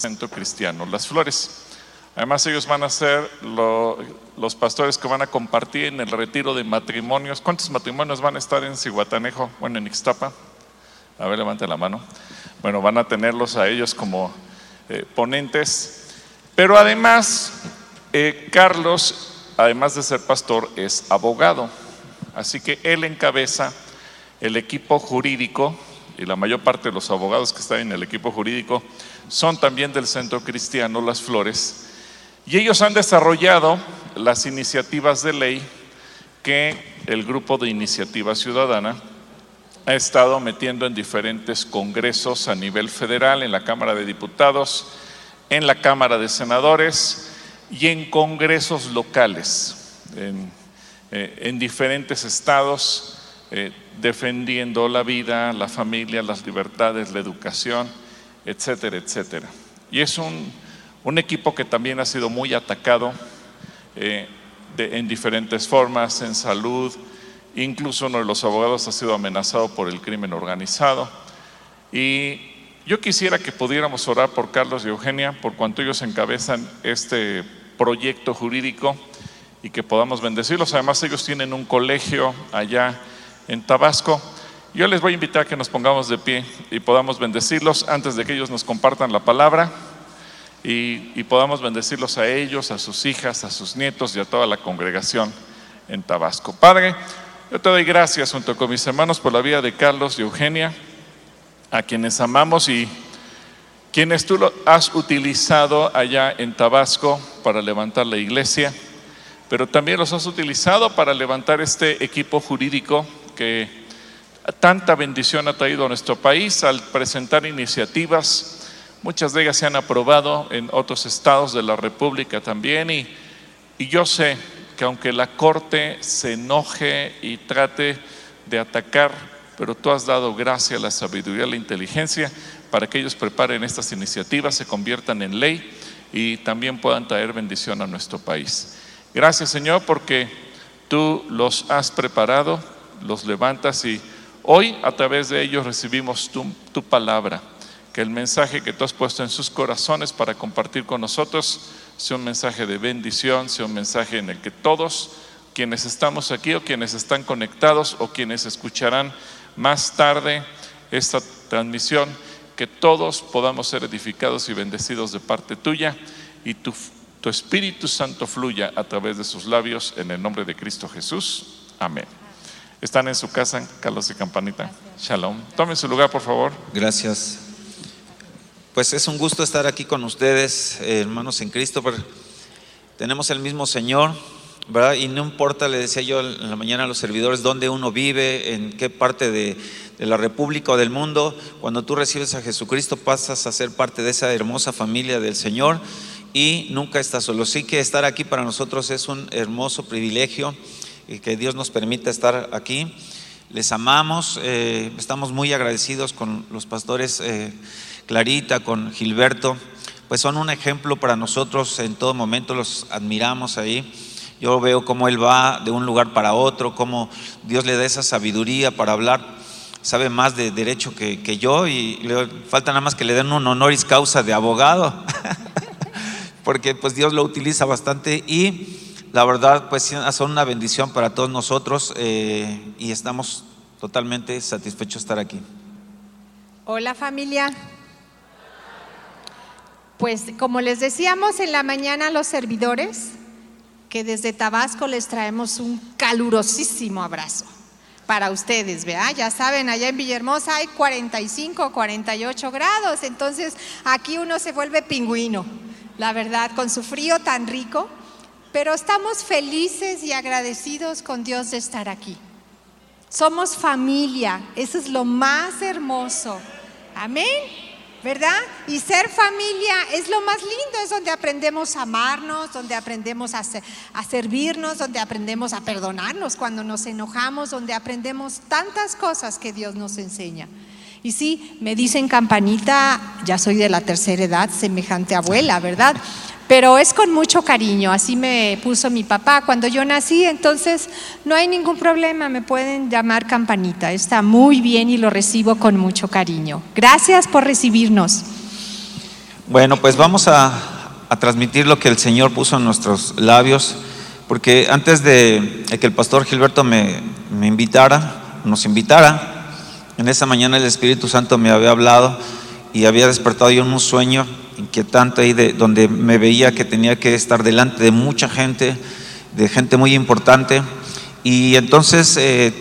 Centro Cristiano Las Flores. Además ellos van a ser los pastores que van a compartir en el retiro de matrimonios. ¿Cuántos matrimonios van a estar en Cihuatanejo? Bueno, en Ixtapa. A ver, levante la mano. Bueno, van a tenerlos a ellos como eh, ponentes. Pero además, eh, Carlos, además de ser pastor, es abogado. Así que él encabeza el equipo jurídico y la mayor parte de los abogados que están en el equipo jurídico son también del Centro Cristiano Las Flores. Y ellos han desarrollado las iniciativas de ley que el grupo de iniciativa ciudadana ha estado metiendo en diferentes congresos a nivel federal, en la Cámara de Diputados, en la Cámara de Senadores y en congresos locales, en, eh, diferentes estados, eh, defendiendo la vida, la familia, las libertades, la educación etcétera, etcétera. Y es un, equipo que también ha sido muy atacado eh, en diferentes formas, en salud, incluso uno de los abogados ha sido amenazado por el crimen organizado. Y yo quisiera que pudiéramos orar por Carlos y Eugenia, por cuanto ellos encabezan este proyecto jurídico y que podamos bendecirlos. Además, ellos tienen un colegio allá en Tabasco yo les voy a invitar a que nos pongamos de pie y podamos bendecirlos antes de que ellos nos compartan la palabra y, podamos bendecirlos a ellos, a sus hijas, a sus nietos y a toda la congregación en Tabasco. Padre, yo te doy gracias junto con mis hermanos por la vida de Carlos y Eugenia, a quienes amamos y quienes tú has utilizado allá en Tabasco para levantar la iglesia, pero también los has utilizado para levantar este equipo jurídico que tanta bendición ha traído a nuestro país al presentar iniciativas. Muchas de ellas se han aprobado en otros estados de la República también y, yo sé que aunque la Corte se enoje y trate de atacar, pero tú has dado gracia, la sabiduría, la inteligencia para que ellos preparen estas iniciativas, se conviertan en ley y también puedan traer bendición a nuestro país. Gracias Señor porque tú los has preparado, los levantas y Hoy a través de ellos recibimos tu, palabra, que el mensaje que tú has puesto en sus corazones para compartir con nosotros sea un mensaje de bendición, sea un mensaje en el que todos quienes estamos aquí o quienes están conectados o quienes escucharán más tarde esta transmisión, que todos podamos ser edificados y bendecidos de parte tuya y tu, tu Espíritu Santo fluya a través de sus labios en el nombre de Cristo Jesús. Amén. Están en su casa, Carlos y Campanita. Shalom. Tomen su lugar, por favor. Gracias. Pues es un gusto estar aquí con ustedes, eh, hermanos en Cristo. tenemos el mismo Señor, ¿verdad? Y no importa, le decía yo en la mañana a los servidores, dónde uno vive, en qué parte de, de la República o del mundo. Cuando tú recibes a Jesucristo, pasas a ser parte de esa hermosa familia del Señor y nunca estás solo. Sí que estar aquí para nosotros es un hermoso privilegio que Dios nos permita estar aquí. Les amamos, eh, estamos muy agradecidos con los pastores eh, Clarita, con Gilberto, pues son un ejemplo para nosotros en todo momento, los admiramos ahí. Yo veo cómo él va de un lugar para otro, cómo Dios le da esa sabiduría para hablar, sabe más de derecho que, que yo y le falta nada más que le den un honoris causa de abogado, porque pues Dios lo utiliza bastante y la verdad, pues son una bendición para todos nosotros eh, y estamos totalmente satisfechos de estar aquí. Hola familia. Pues como les decíamos en la mañana a los servidores, que desde Tabasco les traemos un calurosísimo abrazo para ustedes. Ya saben, allá en Villahermosa hay 45, 48 grados, entonces aquí uno se vuelve pingüino, la verdad, con su frío tan rico pero estamos felices y agradecidos con Dios de estar aquí. Somos familia, eso es lo más hermoso. Amén. ¿Verdad? Y ser familia es lo más lindo, es donde aprendemos a amarnos, donde aprendemos a, servirnos, donde aprendemos a perdonarnos cuando nos enojamos, donde aprendemos tantas cosas que Dios nos enseña. Y sí, me dicen campanita, ya soy de la tercera edad, semejante abuela, ¿verdad? pero es con mucho cariño, así me puso mi papá cuando yo nací, entonces no hay ningún problema, me pueden llamar campanita, está muy bien y lo recibo con mucho cariño. Gracias por recibirnos. Bueno, pues vamos a, transmitir lo que el Señor puso en nuestros labios, porque antes de, que el pastor Gilberto me invitara, nos invitara, en esa mañana el Espíritu Santo me había hablado y había despertado yo en un sueño inquietante ahí de donde me veía que tenía que estar delante de mucha gente, de gente muy importante, y entonces eh,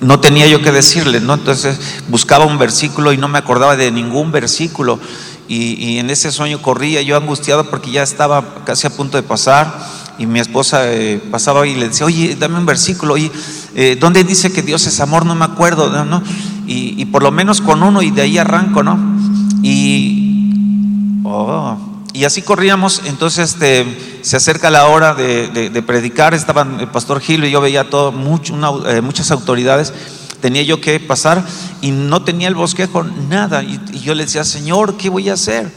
no tenía yo que decirle, ¿no? Entonces buscaba un versículo y no me acordaba de ningún versículo. Y, en ese sueño corría yo angustiado porque ya estaba casi a punto de pasar y mi esposa eh, pasaba y le decía, oye, dame un versículo, oye, eh, ¿dónde dice que Dios es amor? No me acuerdo, ¿no? Y, por lo menos con uno y de ahí arranco, ¿no? Y, oh, y así corríamos, entonces este, se acerca la hora de, predicar, estaban el pastor Gil y yo veía todo, eh, muchas autoridades, tenía yo que pasar y no tenía el bosquejo, nada, y, yo le decía, Señor, ¿qué voy a hacer?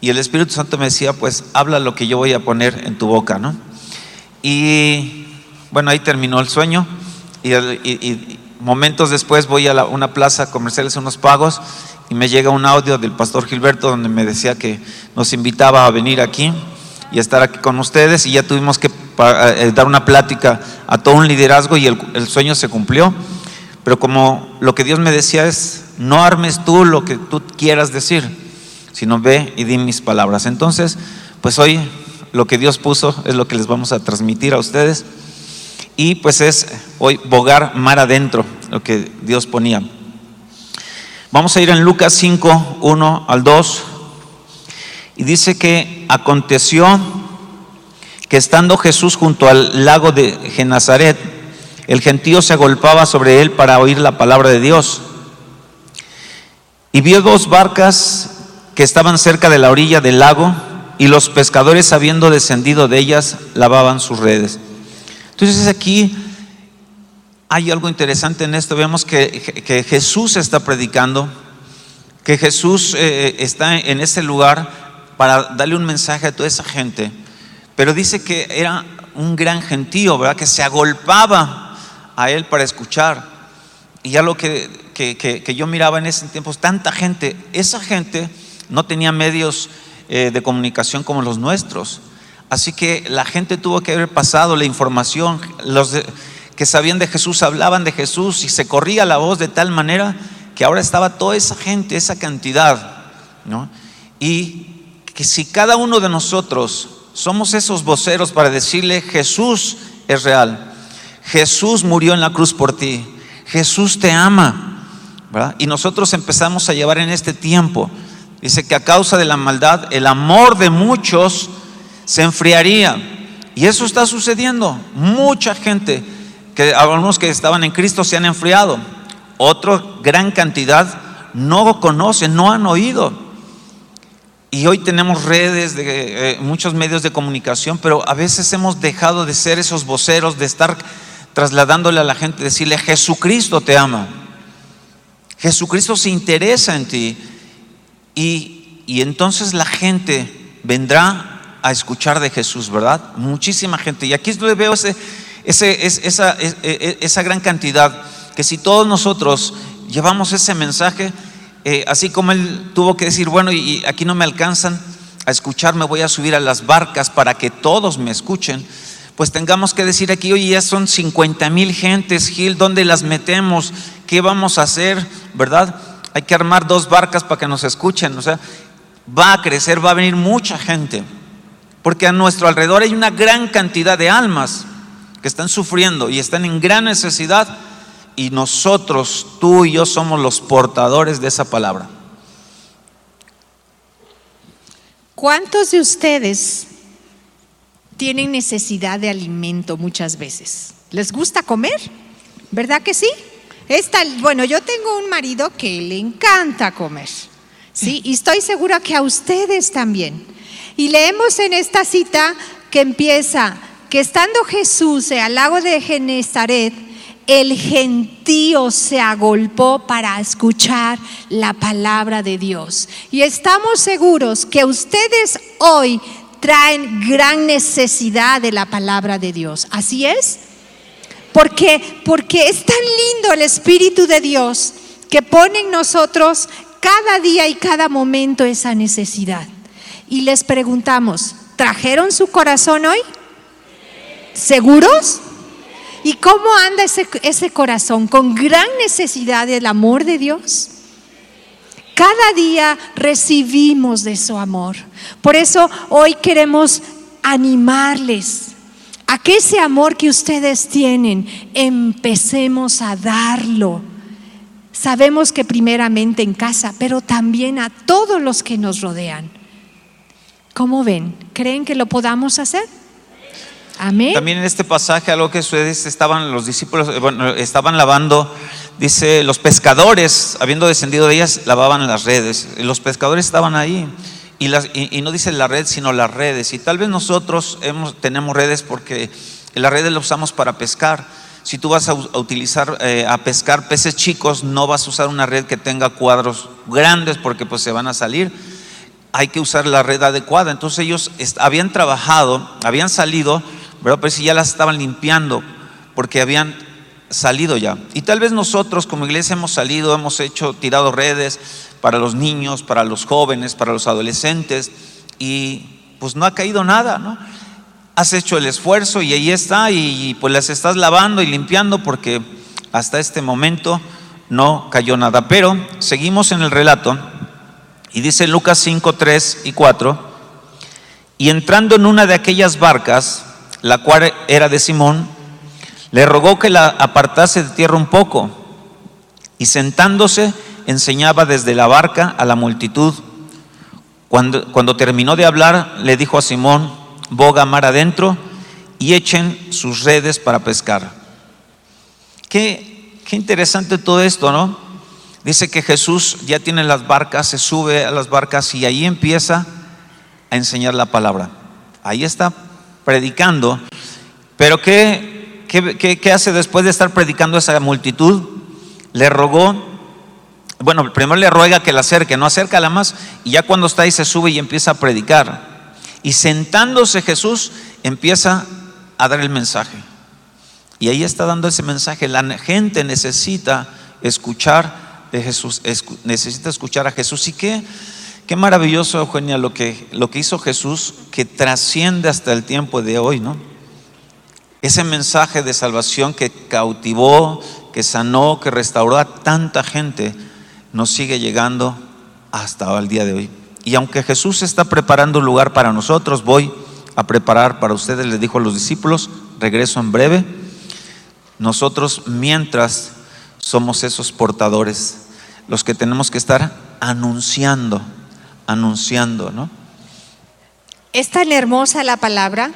Y el Espíritu Santo me decía, pues habla lo que yo voy a poner en tu boca, ¿no? Y bueno, ahí terminó el sueño y- y momentos después voy a una plaza comercial hacer unos pagos y me llega un audio del pastor Gilberto donde me decía que nos invitaba a venir aquí y a estar aquí con ustedes y ya tuvimos que eh, dar una plática a todo un liderazgo y el sueño se cumplió. Pero como lo que Dios me decía es, no armes tú lo que tú quieras decir, sino ve y di mis palabras. Entonces, pues hoy lo que Dios puso es lo que les vamos a transmitir a ustedes. Y pues es hoy bogar mar adentro, lo que Dios ponía. Vamos a ir en Lucas 5, 1 al 2. Y dice que aconteció que estando Jesús junto al lago de Genazaret, el gentío se agolpaba sobre él para oír la palabra de Dios. Y vio dos barcas que estaban cerca de la orilla del lago, y los pescadores, habiendo descendido de ellas, lavaban sus redes. Entonces aquí hay algo interesante en esto. Vemos que, Jesús está predicando, que Jesús eh, está en ese lugar para darle un mensaje a toda esa gente. Pero dice que era un gran gentío, ¿verdad? Que se agolpaba a él para escuchar. Y ya lo que, que, que- que yo miraba en ese tiempo, tanta gente, esa gente no tenía medios eh, de comunicación como los nuestros. Así que la gente tuvo que haber pasado la información, los que sabían de Jesús hablaban de Jesús y se corría la voz de tal manera que ahora estaba toda esa gente, esa cantidad, ¿no? Y que si cada uno de nosotros somos esos voceros para decirle Jesús es real, Jesús murió en la cruz por ti, Jesús te ama, ¿verdad? Y nosotros empezamos a llevar en este tiempo, dice que a causa de la maldad, el amor de muchos se enfriaría. Y eso está sucediendo. Mucha gente, que algunos que estaban en Cristo se han enfriado. Otra gran cantidad no conocen, no han oído. Y hoy tenemos redes, de, eh, muchos medios de comunicación, pero a veces hemos dejado de ser esos voceros, de estar trasladándole a la gente, decirle, Jesucristo te ama. Jesucristo se interesa en ti. Y, y entonces la gente vendrá a escuchar de Jesús, ¿verdad? Muchísima gente. Y aquí es donde veo ese, ese, es- esa, es- e- esa gran cantidad, que si todos nosotros llevamos ese mensaje, eh, así como él tuvo que decir, bueno, y, aquí no me alcanzan a escuchar, me voy a subir a las barcas para que todos me escuchen, pues tengamos que decir aquí, oye, ya son 50 mil gentes, Gil, ¿dónde las metemos? ¿Qué vamos a hacer? ¿Verdad? Hay que armar dos barcas para que nos escuchen, o sea, va a crecer, va a venir mucha gente, porque a nuestro alrededor hay una gran cantidad de almas que están sufriendo y están en gran necesidad y nosotros, tú y yo somos los portadores de esa palabra. ¿Cuántos de ustedes tienen necesidad de alimento muchas veces? ¿Les gusta comer? ¿Verdad que sí? Esta, bueno, yo tengo un marido que le encanta comer, ¿sí? Y estoy segura que a ustedes también. Y leemos en esta cita que empieza, que estando Jesús al lago de Genezaret, el gentío se agolpó para escuchar la palabra de Dios. Y estamos seguros que ustedes hoy traen gran necesidad de la palabra de Dios. ¿Así es? Porque, porque es tan lindo el Espíritu de Dios que pone en nosotros cada día y cada momento esa necesidad. Y les preguntamos, ¿trajeron su corazón hoy? ¿Seguros? ¿Y cómo anda ese, ese corazón? ¿Con gran necesidad del amor de Dios? Cada día recibimos de su amor. Por eso hoy queremos animarles a que ese amor que ustedes tienen, empecemos a darlo. Sabemos que primeramente en casa, pero también a todos los que nos rodean. ¿Cómo ven? ¿Creen que lo podamos hacer? Amén. También en este pasaje, algo que ustedes estaban, los discípulos, eh, bueno, estaban lavando, dice, los pescadores, habiendo descendido de ellas, lavaban las redes. Los pescadores estaban ahí. Y, las- y- no dice la red, sino las redes. Y tal vez nosotros hemos, tenemos redes porque las redes las usamos para pescar. Si tú vas a utilizar, eh, a pescar peces chicos, no vas a usar una red que tenga cuadros grandes porque pues se van a salir hay que usar la red adecuada. Entonces ellos habían trabajado, habían salido. Pero si ya las estaban limpiando, porque habían salido ya. Y tal vez nosotros como iglesia hemos salido, hemos hecho, tirado redes para los niños, para los jóvenes, para los adolescentes, y pues no ha caído nada, ¿no? Has hecho el esfuerzo y ahí está, y pues las estás lavando y limpiando porque hasta este momento no cayó nada. Pero seguimos en el relato. Y dice Lucas 5, 3 y 4, y entrando en una de aquellas barcas, la cual era de Simón, le rogó que la apartase de tierra un poco, y sentándose enseñaba desde la barca a la multitud. Cuando, cuando terminó de hablar, le dijo a Simón, boga mar adentro y echen sus redes para pescar. Qué, qué interesante todo esto, ¿no? Dice que Jesús ya tiene las barcas, se sube a las barcas y ahí empieza a enseñar la palabra. Ahí está predicando. Pero ¿qué, qué, qué- hace después de estar predicando a esa multitud? Le rogó, bueno, primero le ruega que la acerque, no acércala más, y ya cuando está ahí se sube y empieza a predicar. Y sentándose Jesús empieza a dar el mensaje. Y ahí está dando ese mensaje. La gente necesita escuchar de Jesús, necesita escuchar a Jesús. Y qué, qué maravilloso, Eugenia, lo que, lo que hizo Jesús, que trasciende hasta el tiempo de hoy, ¿no? Ese mensaje de salvación que cautivó, que sanó, que restauró a tanta gente, nos sigue llegando hasta el día de hoy. Y aunque Jesús está preparando un lugar para nosotros, voy a preparar para ustedes, les dijo a los discípulos, regreso en breve. Nosotros mientras somos esos portadores, los que tenemos que estar anunciando, anunciando, ¿no? Es tan hermosa la palabra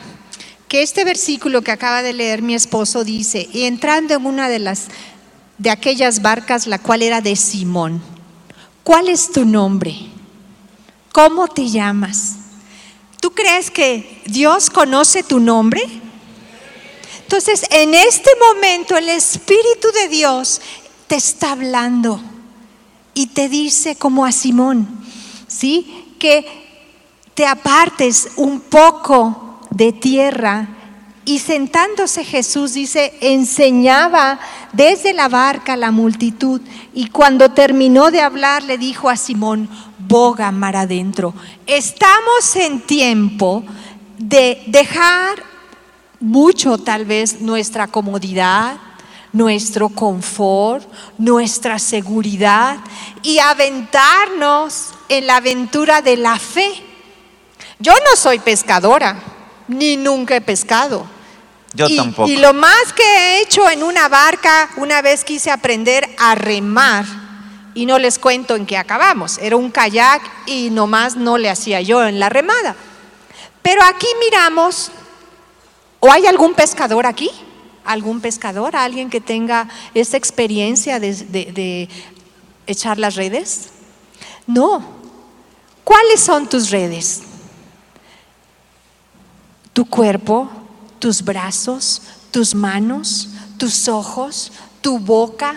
que este versículo que acaba de leer mi esposo dice, y entrando en una de las de aquellas barcas, la cual era de Simón, ¿cuál es tu nombre? ¿Cómo te llamas? ¿Tú crees que Dios conoce tu nombre? Entonces, en este momento el Espíritu de Dios te está hablando y te dice como a Simón, ¿sí? Que te apartes un poco de tierra. Y sentándose Jesús, dice, enseñaba desde la barca a la multitud. Y cuando terminó de hablar, le dijo a Simón, boga mar adentro. Estamos en tiempo de dejar mucho tal vez nuestra comodidad, nuestro confort, nuestra seguridad y aventarnos en la aventura de la fe. Yo no soy pescadora, ni nunca he pescado. Yo y, tampoco. y lo más que he hecho en una barca, una vez quise aprender a remar y no les cuento en qué acabamos. Era un kayak y nomás no le hacía yo en la remada. Pero aquí miramos, ¿o hay algún pescador aquí? ¿Algún pescador? ¿Alguien que tenga esa experiencia de, de- echar las redes? No. ¿Cuáles son tus redes? Tu cuerpo, tus brazos, tus manos, tus ojos, tu boca,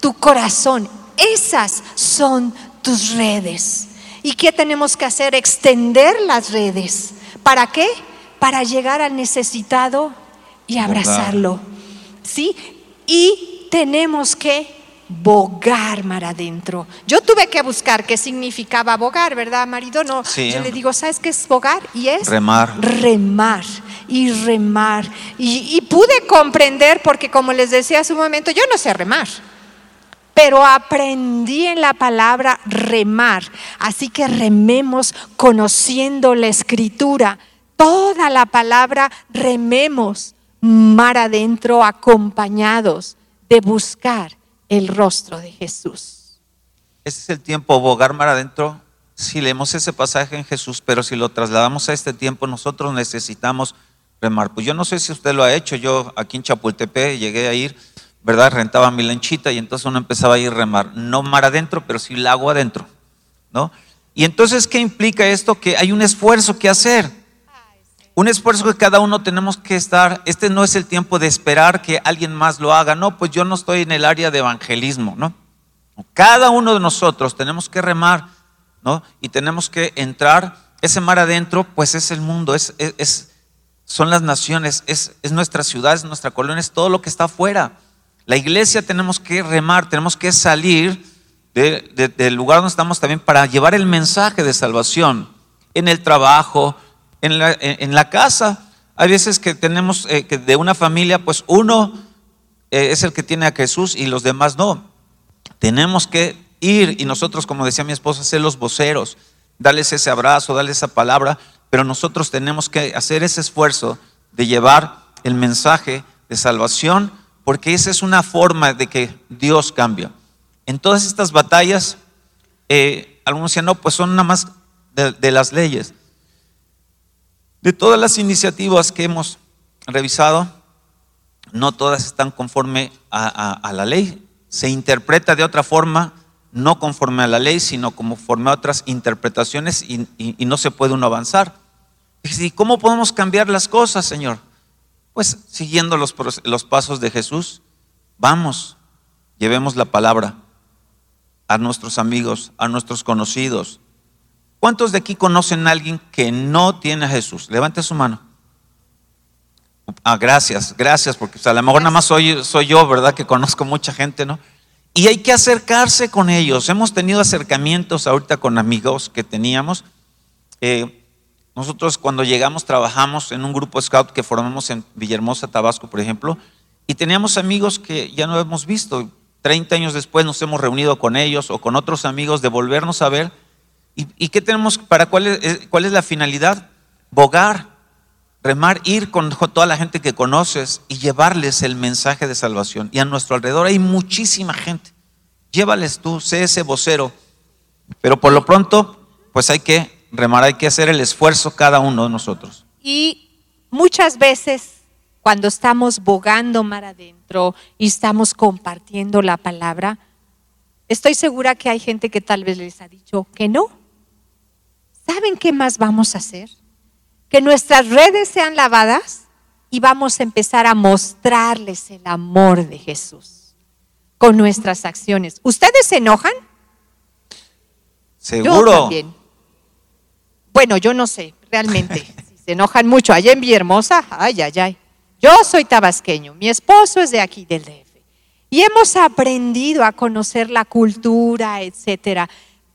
tu corazón. Esas son tus redes. ¿Y qué tenemos que hacer? Extender las redes. ¿Para qué? Para llegar al necesitado y abrazarlo. ¿Sí? Y tenemos que bogar mar adentro. Yo tuve que buscar qué significaba bogar, ¿verdad, marido? No, Sí. yo le digo, ¿sabes qué es bogar? Y es Remar. remar y remar. Y, y pude comprender, porque como les decía hace un momento, yo no sé remar. Pero aprendí en la palabra remar. Así que rememos conociendo la escritura. Toda la palabra rememos mar adentro acompañados de buscar el rostro de Jesús. Ese es el tiempo, bogar mar adentro. Si leemos ese pasaje en Jesús, pero si lo trasladamos a este tiempo, nosotros necesitamos remar. Pues yo no sé si usted lo ha hecho. Yo aquí en Chapultepec llegué a ir, ¿verdad? Rentaba mi lanchita y entonces uno empezaba a ir remar. No mar adentro, pero sí lago adentro, ¿no? Y entonces, ¿qué implica esto? Que hay un esfuerzo que hacer. Un esfuerzo que cada uno tenemos que estar. Este no es el tiempo de esperar que alguien más lo haga. No, pues yo no estoy en el área de evangelismo, ¿no? Cada uno de nosotros tenemos que remar, ¿no? Y tenemos que entrar. Ese mar adentro, pues es el mundo, es, son las naciones, es, es nuestra ciudad, es nuestra colonia, es todo lo que está afuera. La iglesia tenemos que remar, tenemos que salir de- de- del lugar donde estamos también para llevar el mensaje de salvación en el trabajo, en la, casa. Hay veces que tenemos eh, que de una familia, pues uno eh, es el que tiene a Jesús y los demás no. Tenemos que ir y nosotros, como decía mi esposa, ser los voceros, darles ese abrazo, darles esa palabra, pero nosotros tenemos que hacer ese esfuerzo de llevar el mensaje de salvación, porque esa es una forma de que Dios cambia. En todas estas batallas, eh, algunos decían, no, pues son nada más de las leyes. De todas las iniciativas que hemos revisado, no todas están conforme a, la ley. Se interpreta de otra forma, no conforme a la ley, sino conforme a otras interpretaciones y, no se puede uno avanzar. ¿y cómo podemos cambiar las cosas, Señor? Pues siguiendo los pasos de Jesús, vamos, llevemos la palabra a nuestros amigos, a nuestros conocidos. ¿Cuántos de aquí conocen a alguien que no tiene a Jesús? Levante su mano. Ah, gracias, gracias, porque pues, a lo mejor nada más soy, soy yo, ¿verdad? Que conozco mucha gente, ¿no? Y hay que acercarse con ellos. Hemos tenido acercamientos ahorita con amigos que teníamos. Eh, nosotros cuando llegamos trabajamos en un grupo scout que formamos en Villahermosa, Tabasco, por ejemplo, y teníamos amigos que ya no hemos visto. 30 años después nos hemos reunido con ellos o con otros amigos de volvernos a ver. ¿Y, qué tenemos? ¿Para cuál es, eh, cuál es la finalidad? Bogar, remar, ir con toda la gente que conoces y llevarles el mensaje de salvación. Y a nuestro alrededor hay muchísima gente. Llévales tú, sé ese vocero. Pero por lo pronto, pues hay que remar, hay que hacer el esfuerzo cada uno de nosotros. Y muchas veces cuando estamos bogando mar adentro y estamos compartiendo la palabra, estoy segura que hay gente que tal vez les ha dicho que no. ¿Saben qué más vamos a hacer? Que nuestras redes sean lavadas y vamos a empezar a mostrarles el amor de Jesús con nuestras acciones. ¿Ustedes se enojan? Yo Seguro. también. Bueno, yo no sé, realmente. si se enojan mucho. Allá en Villahermosa, ay, ay, ay. Yo soy tabasqueño, mi esposo es de aquí, del DF. Y hemos aprendido a conocer la cultura, etcétera.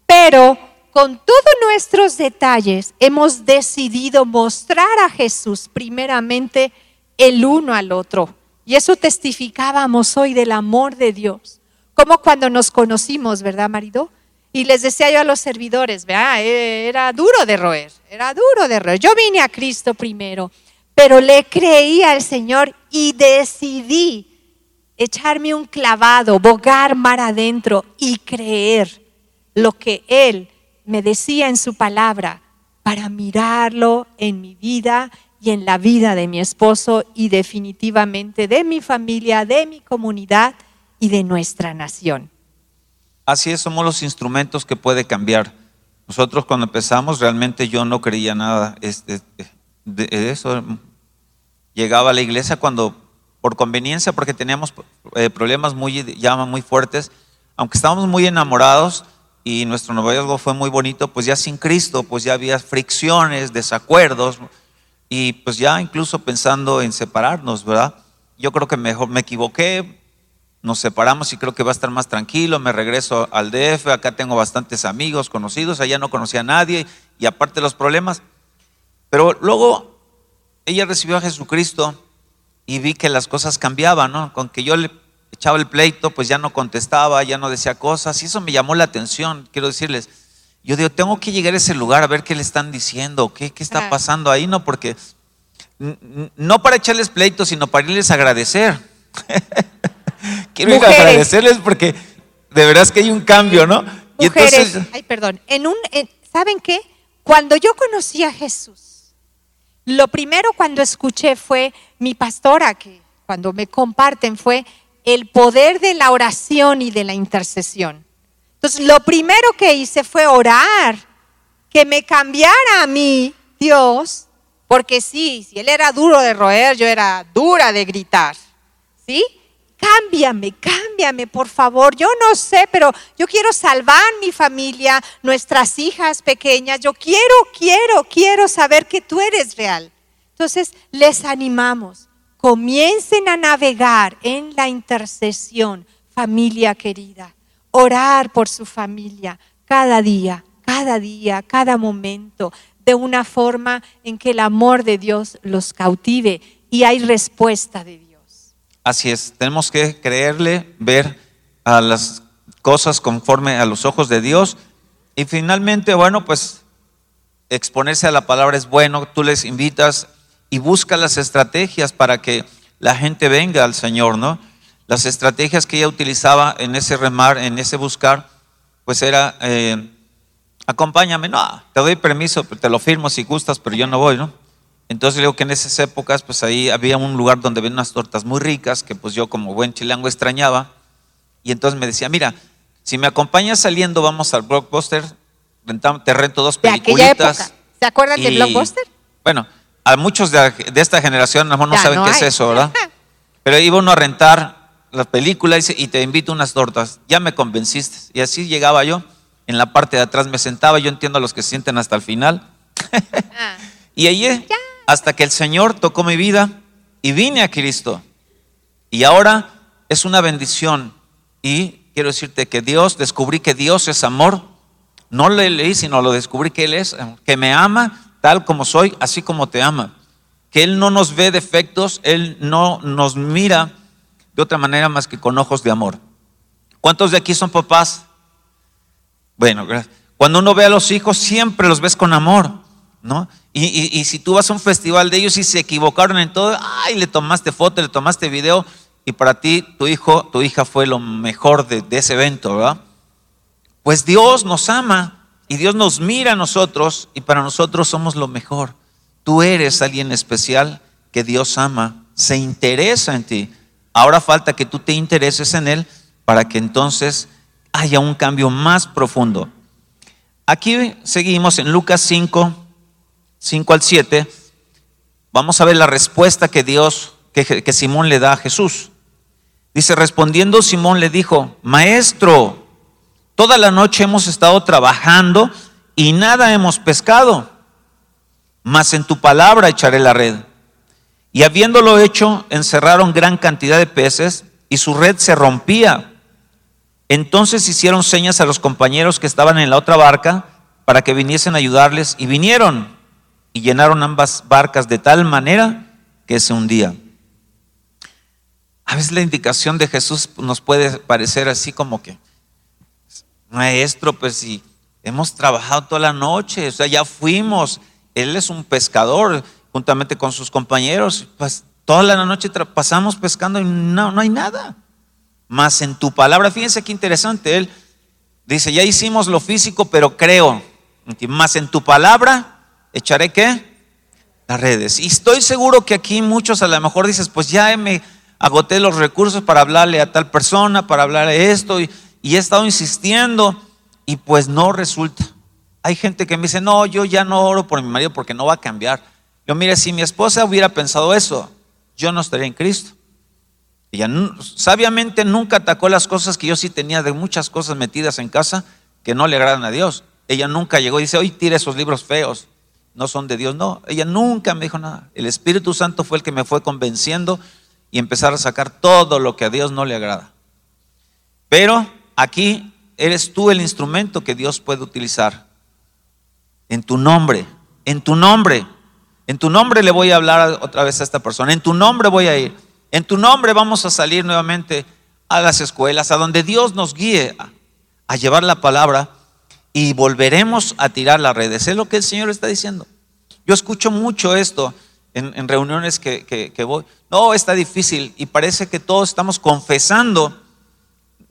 Pero con todos nuestros detalles hemos decidido mostrar a Jesús primeramente el uno al otro. Y eso testificábamos hoy del amor de Dios. Como cuando nos conocimos, ¿verdad, marido? Y les decía yo a los servidores, ¿verdad? Eh, Era duro de roer, era duro de roer. Yo vine a Cristo primero, pero le creí al Señor y decidí echarme un clavado, bogar mar adentro y creer lo que Él me decía en su palabra para mirarlo en mi vida y en la vida de mi esposo y definitivamente de mi familia, de mi comunidad y de nuestra nación. Así es, somos los instrumentos que puede cambiar. Nosotros cuando empezamos realmente yo no creía nada este, de, eso. Llegaba a la iglesia cuando, por conveniencia, porque teníamos eh, problemas muy, ya muy fuertes, aunque estábamos muy enamorados y nuestro noviazgo fue muy bonito, pues ya sin Cristo, pues ya había fricciones, desacuerdos y pues ya incluso pensando en separarnos, ¿verdad? Yo creo que mejor me equivoqué, nos separamos y creo que va a estar más tranquilo, me regreso al DF, acá tengo bastantes amigos conocidos, allá no conocía a nadie y aparte los problemas. Pero luego ella recibió a Jesucristo y vi que las cosas cambiaban, ¿no? Con que yo le echaba el pleito, pues ya no contestaba, ya no decía cosas y eso me llamó la atención, quiero decirles. Yo digo, tengo que llegar a ese lugar a ver qué le están diciendo, qué, qué está pasando ahí, ¿no? Porque no para echarles pleito, sino para irles a agradecer. Quiero ir a agradecerles porque de verdad es que hay un cambio, ¿no? Y entonces, ay, perdón. En un, ¿Saben qué? Cuando yo conocí a Jesús, lo primero cuando escuché fue mi pastora, que cuando me comparten fue el poder de la oración y de la intercesión. Entonces, lo primero que hice fue orar, que me cambiara a mí Dios, porque sí, si Él era duro de roer, yo era dura de gritar, ¿sí? cámbiame, cámbiame, por favor. Yo no sé, pero yo quiero salvar mi familia, nuestras hijas pequeñas. Yo quiero, quiero, quiero saber que tú eres real. Entonces, les animamos, comiencen a navegar en la intercesión, familia querida. Orar por su familia cada día, cada día, cada momento, de una forma en que el amor de Dios los cautive y hay respuesta de Dios. Así es, tenemos que creerle, ver a las cosas conforme a los ojos de Dios. Y finalmente, bueno, pues exponerse a la palabra es bueno, tú les invitas y busca las estrategias para que la gente venga al Señor, ¿no? Las estrategias que ella utilizaba en ese remar, en ese buscar, pues era, eh, acompáñame, no, te doy permiso, te lo firmo si gustas, pero yo no voy, ¿no? Entonces digo que en esas épocas, pues ahí había un lugar donde ven unas tortas muy ricas, que pues yo como buen chilango extrañaba. Y entonces me decía, mira, si me acompañas saliendo, vamos al Blockbuster, te rento dos peliculitas. ¿Se acuerdan del Blockbuster? Bueno, a muchos de, esta generación no, no saben qué es eso, ¿verdad? Pero iba uno a rentar la película y te invito unas tortas. Ya me convenciste. Y así llegaba yo. En la parte de atrás me sentaba. Yo entiendo a los que se sienten hasta el final. Ah. y allí hasta que el Señor tocó mi vida y vine a Cristo. Y ahora es una bendición. Y quiero decirte que Dios, descubrí que Dios es amor. No le leí, sino lo descubrí que Él es, que me ama tal como soy, así como te ama. Que Él no nos ve defectos, Él no nos mira de otra manera más que con ojos de amor. ¿Cuántos de aquí son papás? Bueno, cuando uno ve a los hijos, siempre los ves con amor, ¿no? Y, si tú vas a un festival de ellos y se equivocaron en todo, ay, le tomaste foto, le tomaste video, y para ti, tu hijo, tu hija fue lo mejor de, de ese evento, ¿verdad? Pues Dios nos ama y Dios nos mira a nosotros y para nosotros somos lo mejor. Tú eres alguien especial que Dios ama, se interesa en ti. Ahora falta que tú te intereses en Él para que entonces haya un cambio más profundo. Aquí seguimos en Lucas 5, 5 al 7, vamos a ver la respuesta que Dios, que, que Simón le da a Jesús. Dice, respondiendo Simón le dijo, Maestro, toda la noche hemos estado trabajando y nada hemos pescado, mas en tu palabra echaré la red. Y habiéndolo hecho, encerraron gran cantidad de peces y su red se rompía. Entonces hicieron señas a los compañeros que estaban en la otra barca para que viniesen a ayudarles y vinieron y llenaron ambas barcas de tal manera que se hundía. A veces la indicación de Jesús nos puede parecer así como que, maestro, pues si hemos trabajado toda la noche, o sea, ya fuimos, él es un pescador juntamente con sus compañeros, pues toda la noche pasamos pescando y no, no hay nada. Más en tu palabra, fíjense qué interesante, él dice, ya hicimos lo físico, pero creo, más en tu palabra echaré qué? Las redes. Y estoy seguro que aquí muchos a lo mejor dices, pues ya me agoté los recursos para hablarle a tal persona, para hablarle esto, y, y he estado insistiendo, y pues no resulta. Hay gente que me dice, no, yo ya no oro por mi marido porque no va a cambiar. Yo, mire, si mi esposa hubiera pensado eso, yo no estaría en Cristo. Ella sabiamente nunca atacó las cosas que yo sí tenía de muchas cosas metidas en casa que no le agradan a Dios. Ella nunca llegó y dice, hoy tire esos libros feos no son de Dios. No, ella nunca me dijo nada. El Espíritu Santo fue el que me fue convenciendo y empezar a sacar todo lo que a Dios no le agrada. Pero aquí eres tú el instrumento que Dios puede utilizar. En tu nombre, en tu nombre. En tu nombre le voy a hablar otra vez a esta persona. En tu nombre voy a ir. En tu nombre vamos a salir nuevamente a las escuelas, a donde Dios nos guíe a, llevar la palabra y volveremos a tirar las redes. Es lo que el Señor está diciendo. Yo escucho mucho esto en, reuniones que, voy. No, está difícil y parece que todos estamos confesando.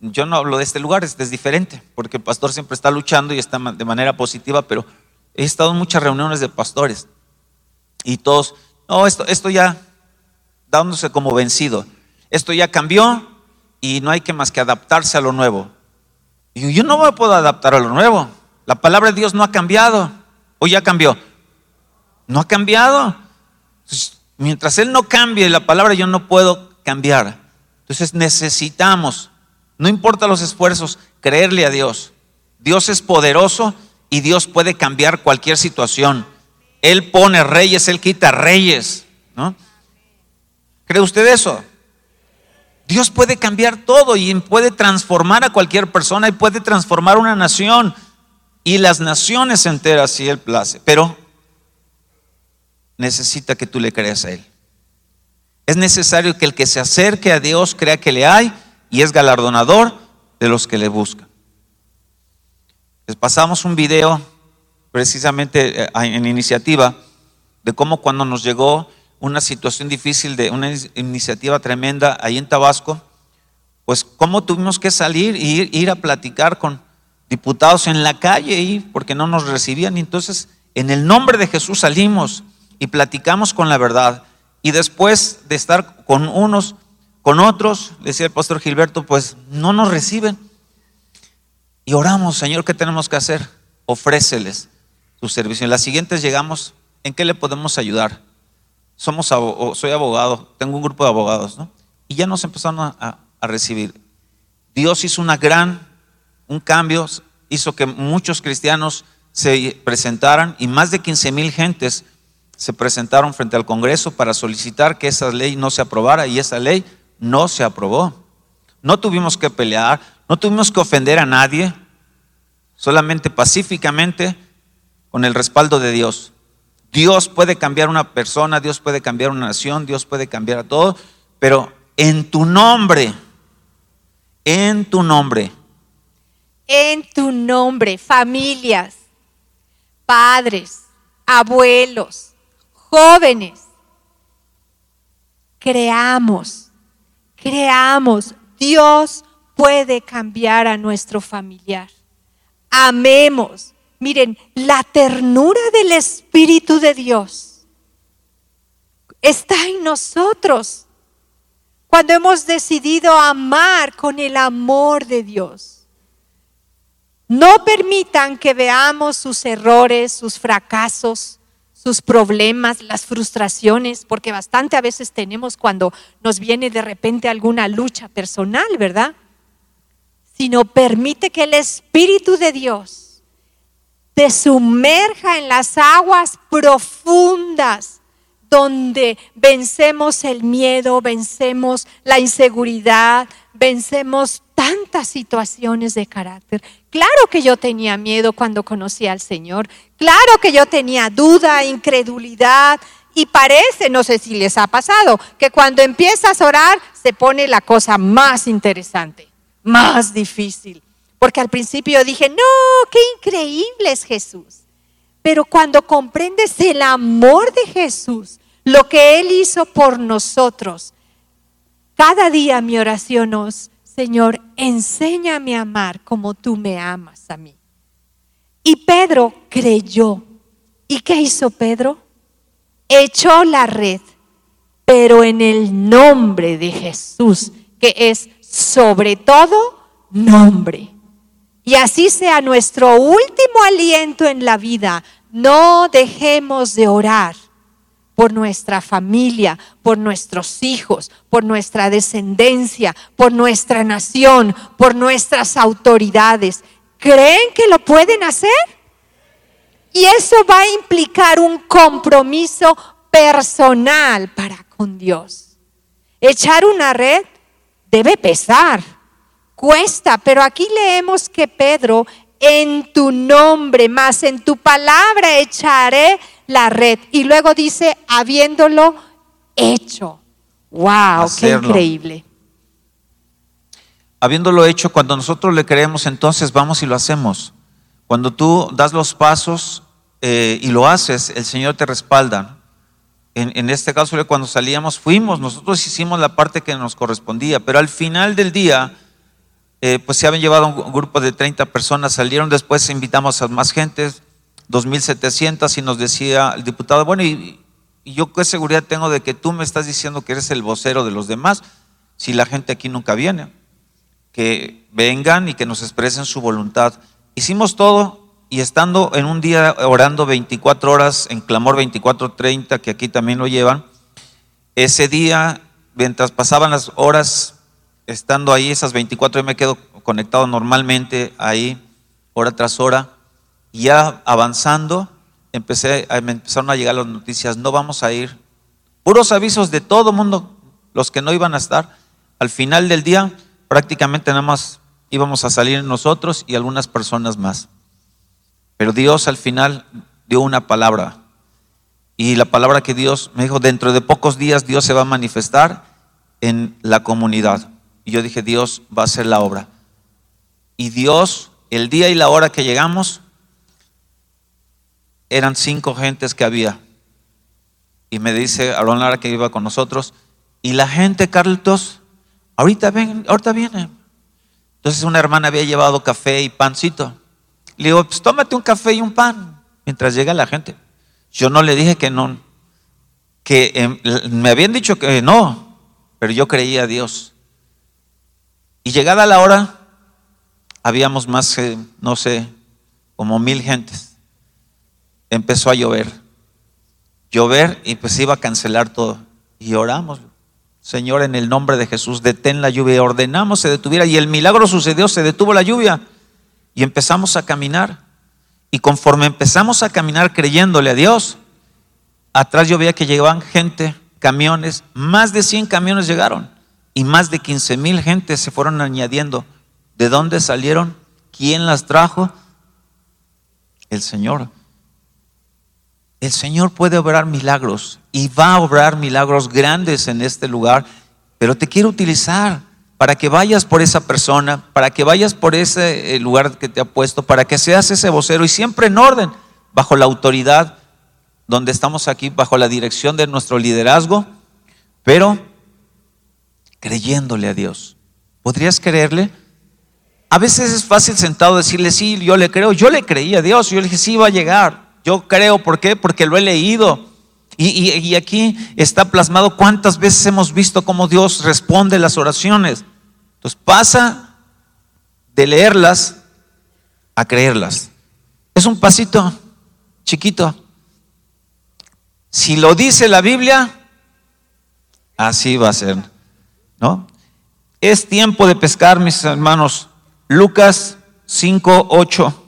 Yo no hablo de este lugar, este es diferente, porque el pastor siempre está luchando y está de manera positiva, pero he estado en muchas reuniones de pastores y todos, no, esto, esto ya dándose como vencido. Esto ya cambió y no hay que más que adaptarse a lo nuevo. Y yo no me puedo adaptar a lo nuevo. La palabra de Dios no ha cambiado. ¿O ya cambió? No ha cambiado. mientras Él no cambie la palabra, yo no puedo cambiar. Entonces necesitamos, no importa los esfuerzos, creerle a Dios. Dios es poderoso y Dios puede cambiar cualquier situación. Él pone reyes, Él quita reyes. ¿no? ¿Cree usted eso? Dios puede cambiar todo y puede transformar a cualquier persona y puede transformar una nación y las naciones enteras si Él place. Pero necesita que tú le creas a Él. Es necesario que el que se acerque a Dios crea que le hay y es galardonador de los que le buscan. Les pasamos un video precisamente eh, en iniciativa de cómo cuando nos llegó una situación difícil de una iniciativa tremenda ahí en Tabasco, pues cómo tuvimos que salir e ir, a platicar con diputados en la calle y porque no nos recibían. Entonces, en el nombre de Jesús salimos y platicamos con la verdad. Y después de estar con unos, con otros, decía el pastor Gilberto, pues no nos reciben. Y oramos, Señor, ¿qué tenemos que hacer? Ofréceles tu servicio. En las siguientes llegamos, ¿en qué le podemos ayudar? somos soy abogado, tengo un grupo de abogados, ¿no? Y ya nos empezaron a, a recibir. Dios hizo una gran, un cambio, hizo que muchos cristianos se presentaran y más de 15 mil gentes se presentaron frente al Congreso para solicitar que esa ley no se aprobara y esa ley no se aprobó. No tuvimos que pelear, no tuvimos que ofender a nadie, solamente pacíficamente con el respaldo de Dios. Dios puede cambiar una persona, Dios puede cambiar una nación, Dios puede cambiar a todo, pero en tu nombre, en tu nombre. En tu nombre, familias, padres, abuelos, jóvenes, creamos, creamos, Dios puede cambiar a nuestro familiar. Amemos, Miren, la ternura del Espíritu de Dios está en nosotros cuando hemos decidido amar con el amor de Dios. No permitan que veamos sus errores, sus fracasos, sus problemas, las frustraciones, porque bastante a veces tenemos cuando nos viene de repente alguna lucha personal, ¿verdad? Sino permite que el Espíritu de Dios te sumerja en las aguas profundas donde vencemos el miedo, vencemos la inseguridad, vencemos tantas situaciones de carácter. Claro que yo tenía miedo cuando conocí al Señor, claro que yo tenía duda, incredulidad, y parece, no sé si les ha pasado, que cuando empiezas a orar se pone la cosa más interesante, más difícil. Porque al principio dije, no, qué increíble es Jesús. Pero cuando comprendes el amor de Jesús, lo que Él hizo por nosotros, cada día mi oración es, Señor, enséñame a amar como tú me amas a mí. Y Pedro creyó. ¿Y qué hizo Pedro? Echó la red, pero en el nombre de Jesús, que es sobre todo nombre. Y así sea nuestro último aliento en la vida. No dejemos de orar por nuestra familia, por nuestros hijos, por nuestra descendencia, por nuestra nación, por nuestras autoridades. ¿Creen que lo pueden hacer? Y eso va a implicar un compromiso personal para con Dios. Echar una red debe pesar cuesta, pero aquí leemos que Pedro, en tu nombre, más en tu palabra echaré la red. Y luego dice, habiéndolo hecho. ¡Wow! Hacerlo. ¡Qué increíble! Habiéndolo hecho, cuando nosotros le creemos, entonces vamos y lo hacemos. Cuando tú das los pasos eh, y lo haces, el Señor te respalda. En, en este caso, cuando salíamos, fuimos, nosotros hicimos la parte que nos correspondía, pero al final del día, eh, pues se habían llevado un grupo de 30 personas, salieron después, invitamos a más gente, 2.700, y nos decía el diputado, bueno, y, y yo qué seguridad tengo de que tú me estás diciendo que eres el vocero de los demás, si la gente aquí nunca viene que vengan y que nos expresen su voluntad. Hicimos todo y estando en un día orando 24 horas en clamor 24:30, que aquí también lo llevan, ese día, mientras pasaban las horas, estando ahí esas 24, yo me quedo conectado normalmente ahí, hora tras hora, y ya avanzando, empecé, me empezaron a llegar las noticias, no vamos a ir. Puros avisos de todo mundo, los que no iban a estar. Al final del día, prácticamente nada más íbamos a salir nosotros y algunas personas más. Pero Dios al final dio una palabra. Y la palabra que Dios me dijo, dentro de pocos días Dios se va a manifestar en la comunidad. Y yo dije, Dios va a hacer la obra. Y Dios, el día y la hora que llegamos, eran cinco gentes que había. Y me dice Aaron Lara que iba con nosotros. Y la gente, Carlitos, ahorita, ven, ahorita viene. Entonces una hermana había llevado café y pancito. Le digo, pues tómate un café y un pan mientras llega la gente. Yo no le dije que no, que eh, me habían dicho que no, pero yo creía a Dios. Y llegada la hora, habíamos más, que, no sé, como mil gentes. Empezó a llover. Llover y pues iba a cancelar todo. Y oramos. Señor, en el nombre de Jesús, detén la lluvia. Ordenamos se detuviera y el milagro sucedió, se detuvo la lluvia y empezamos a caminar. Y conforme empezamos a caminar creyéndole a Dios, atrás yo veía que llegaban gente, camiones, más de 100 camiones llegaron y más de 15 mil gente se fueron añadiendo. ¿De dónde salieron? ¿Quién las trajo? El Señor. El Señor puede obrar milagros y va a obrar milagros grandes en este lugar, pero te quiero utilizar para que vayas por esa persona, para que vayas por ese eh, lugar que te ha puesto, para que seas ese vocero y siempre en orden, bajo la autoridad donde estamos aquí, bajo la dirección de nuestro liderazgo, pero creyéndole a Dios. ¿Podrías creerle? A veces es fácil sentado decirle, sí, yo le creo, yo le creí a Dios, yo le dije, sí, va a llegar. Yo creo, ¿por qué? Porque lo he leído. Y, aquí está plasmado cuántas veces hemos visto cómo Dios responde las oraciones. Entonces pasa de leerlas a creerlas. Es un pasito chiquito. Si lo dice la Biblia, así va a ser. ¿No? Es tiempo de pescar, mis hermanos. Lucas 5, 8.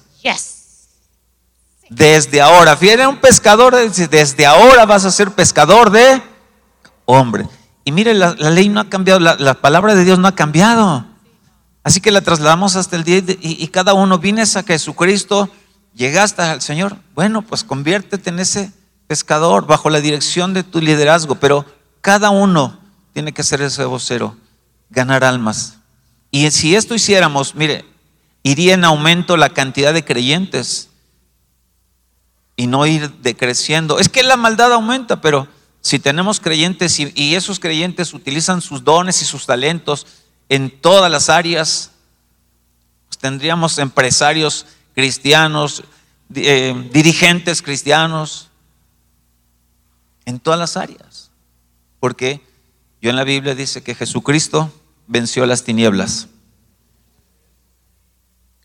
Desde ahora, fíjate, un pescador, desde ahora vas a ser pescador de hombre. Y mire, la, ley no ha cambiado, la, la, palabra de Dios no ha cambiado. Así que la trasladamos hasta el día y, y cada uno vienes a Jesucristo, llegaste al Señor. Bueno, pues conviértete en ese pescador bajo la dirección de tu liderazgo, pero cada uno tiene que ser ese vocero, ganar almas. Y si esto hiciéramos, mire, iría en aumento la cantidad de creyentes y no ir decreciendo. Es que la maldad aumenta, pero si tenemos creyentes y, esos creyentes utilizan sus dones y sus talentos en todas las áreas, pues tendríamos empresarios cristianos, eh, dirigentes cristianos, en todas las áreas. Porque yo en la Biblia dice que Jesucristo venció las tinieblas.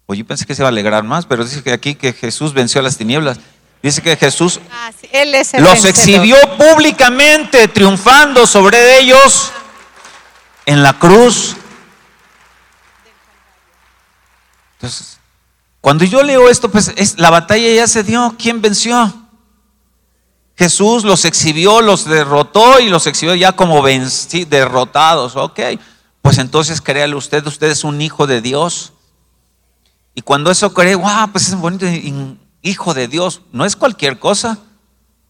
Yo pensé que se iba a alegrar más, pero dice que aquí que Jesús venció las tinieblas. Dice que Jesús Ah, sí, Él es el los vencedor. exhibió públicamente, triunfando sobre ellos en la cruz. Entonces, cuando yo leo esto, pues es, la batalla ya se dio. ¿Quién venció? Jesús los exhibió, los derrotó y los exhibió ya como venci- derrotados. Ok, pues entonces créale usted, usted es un hijo de Dios. Y cuando eso cree, wow, pues es bonito, y- hijo de Dios, no es cualquier cosa.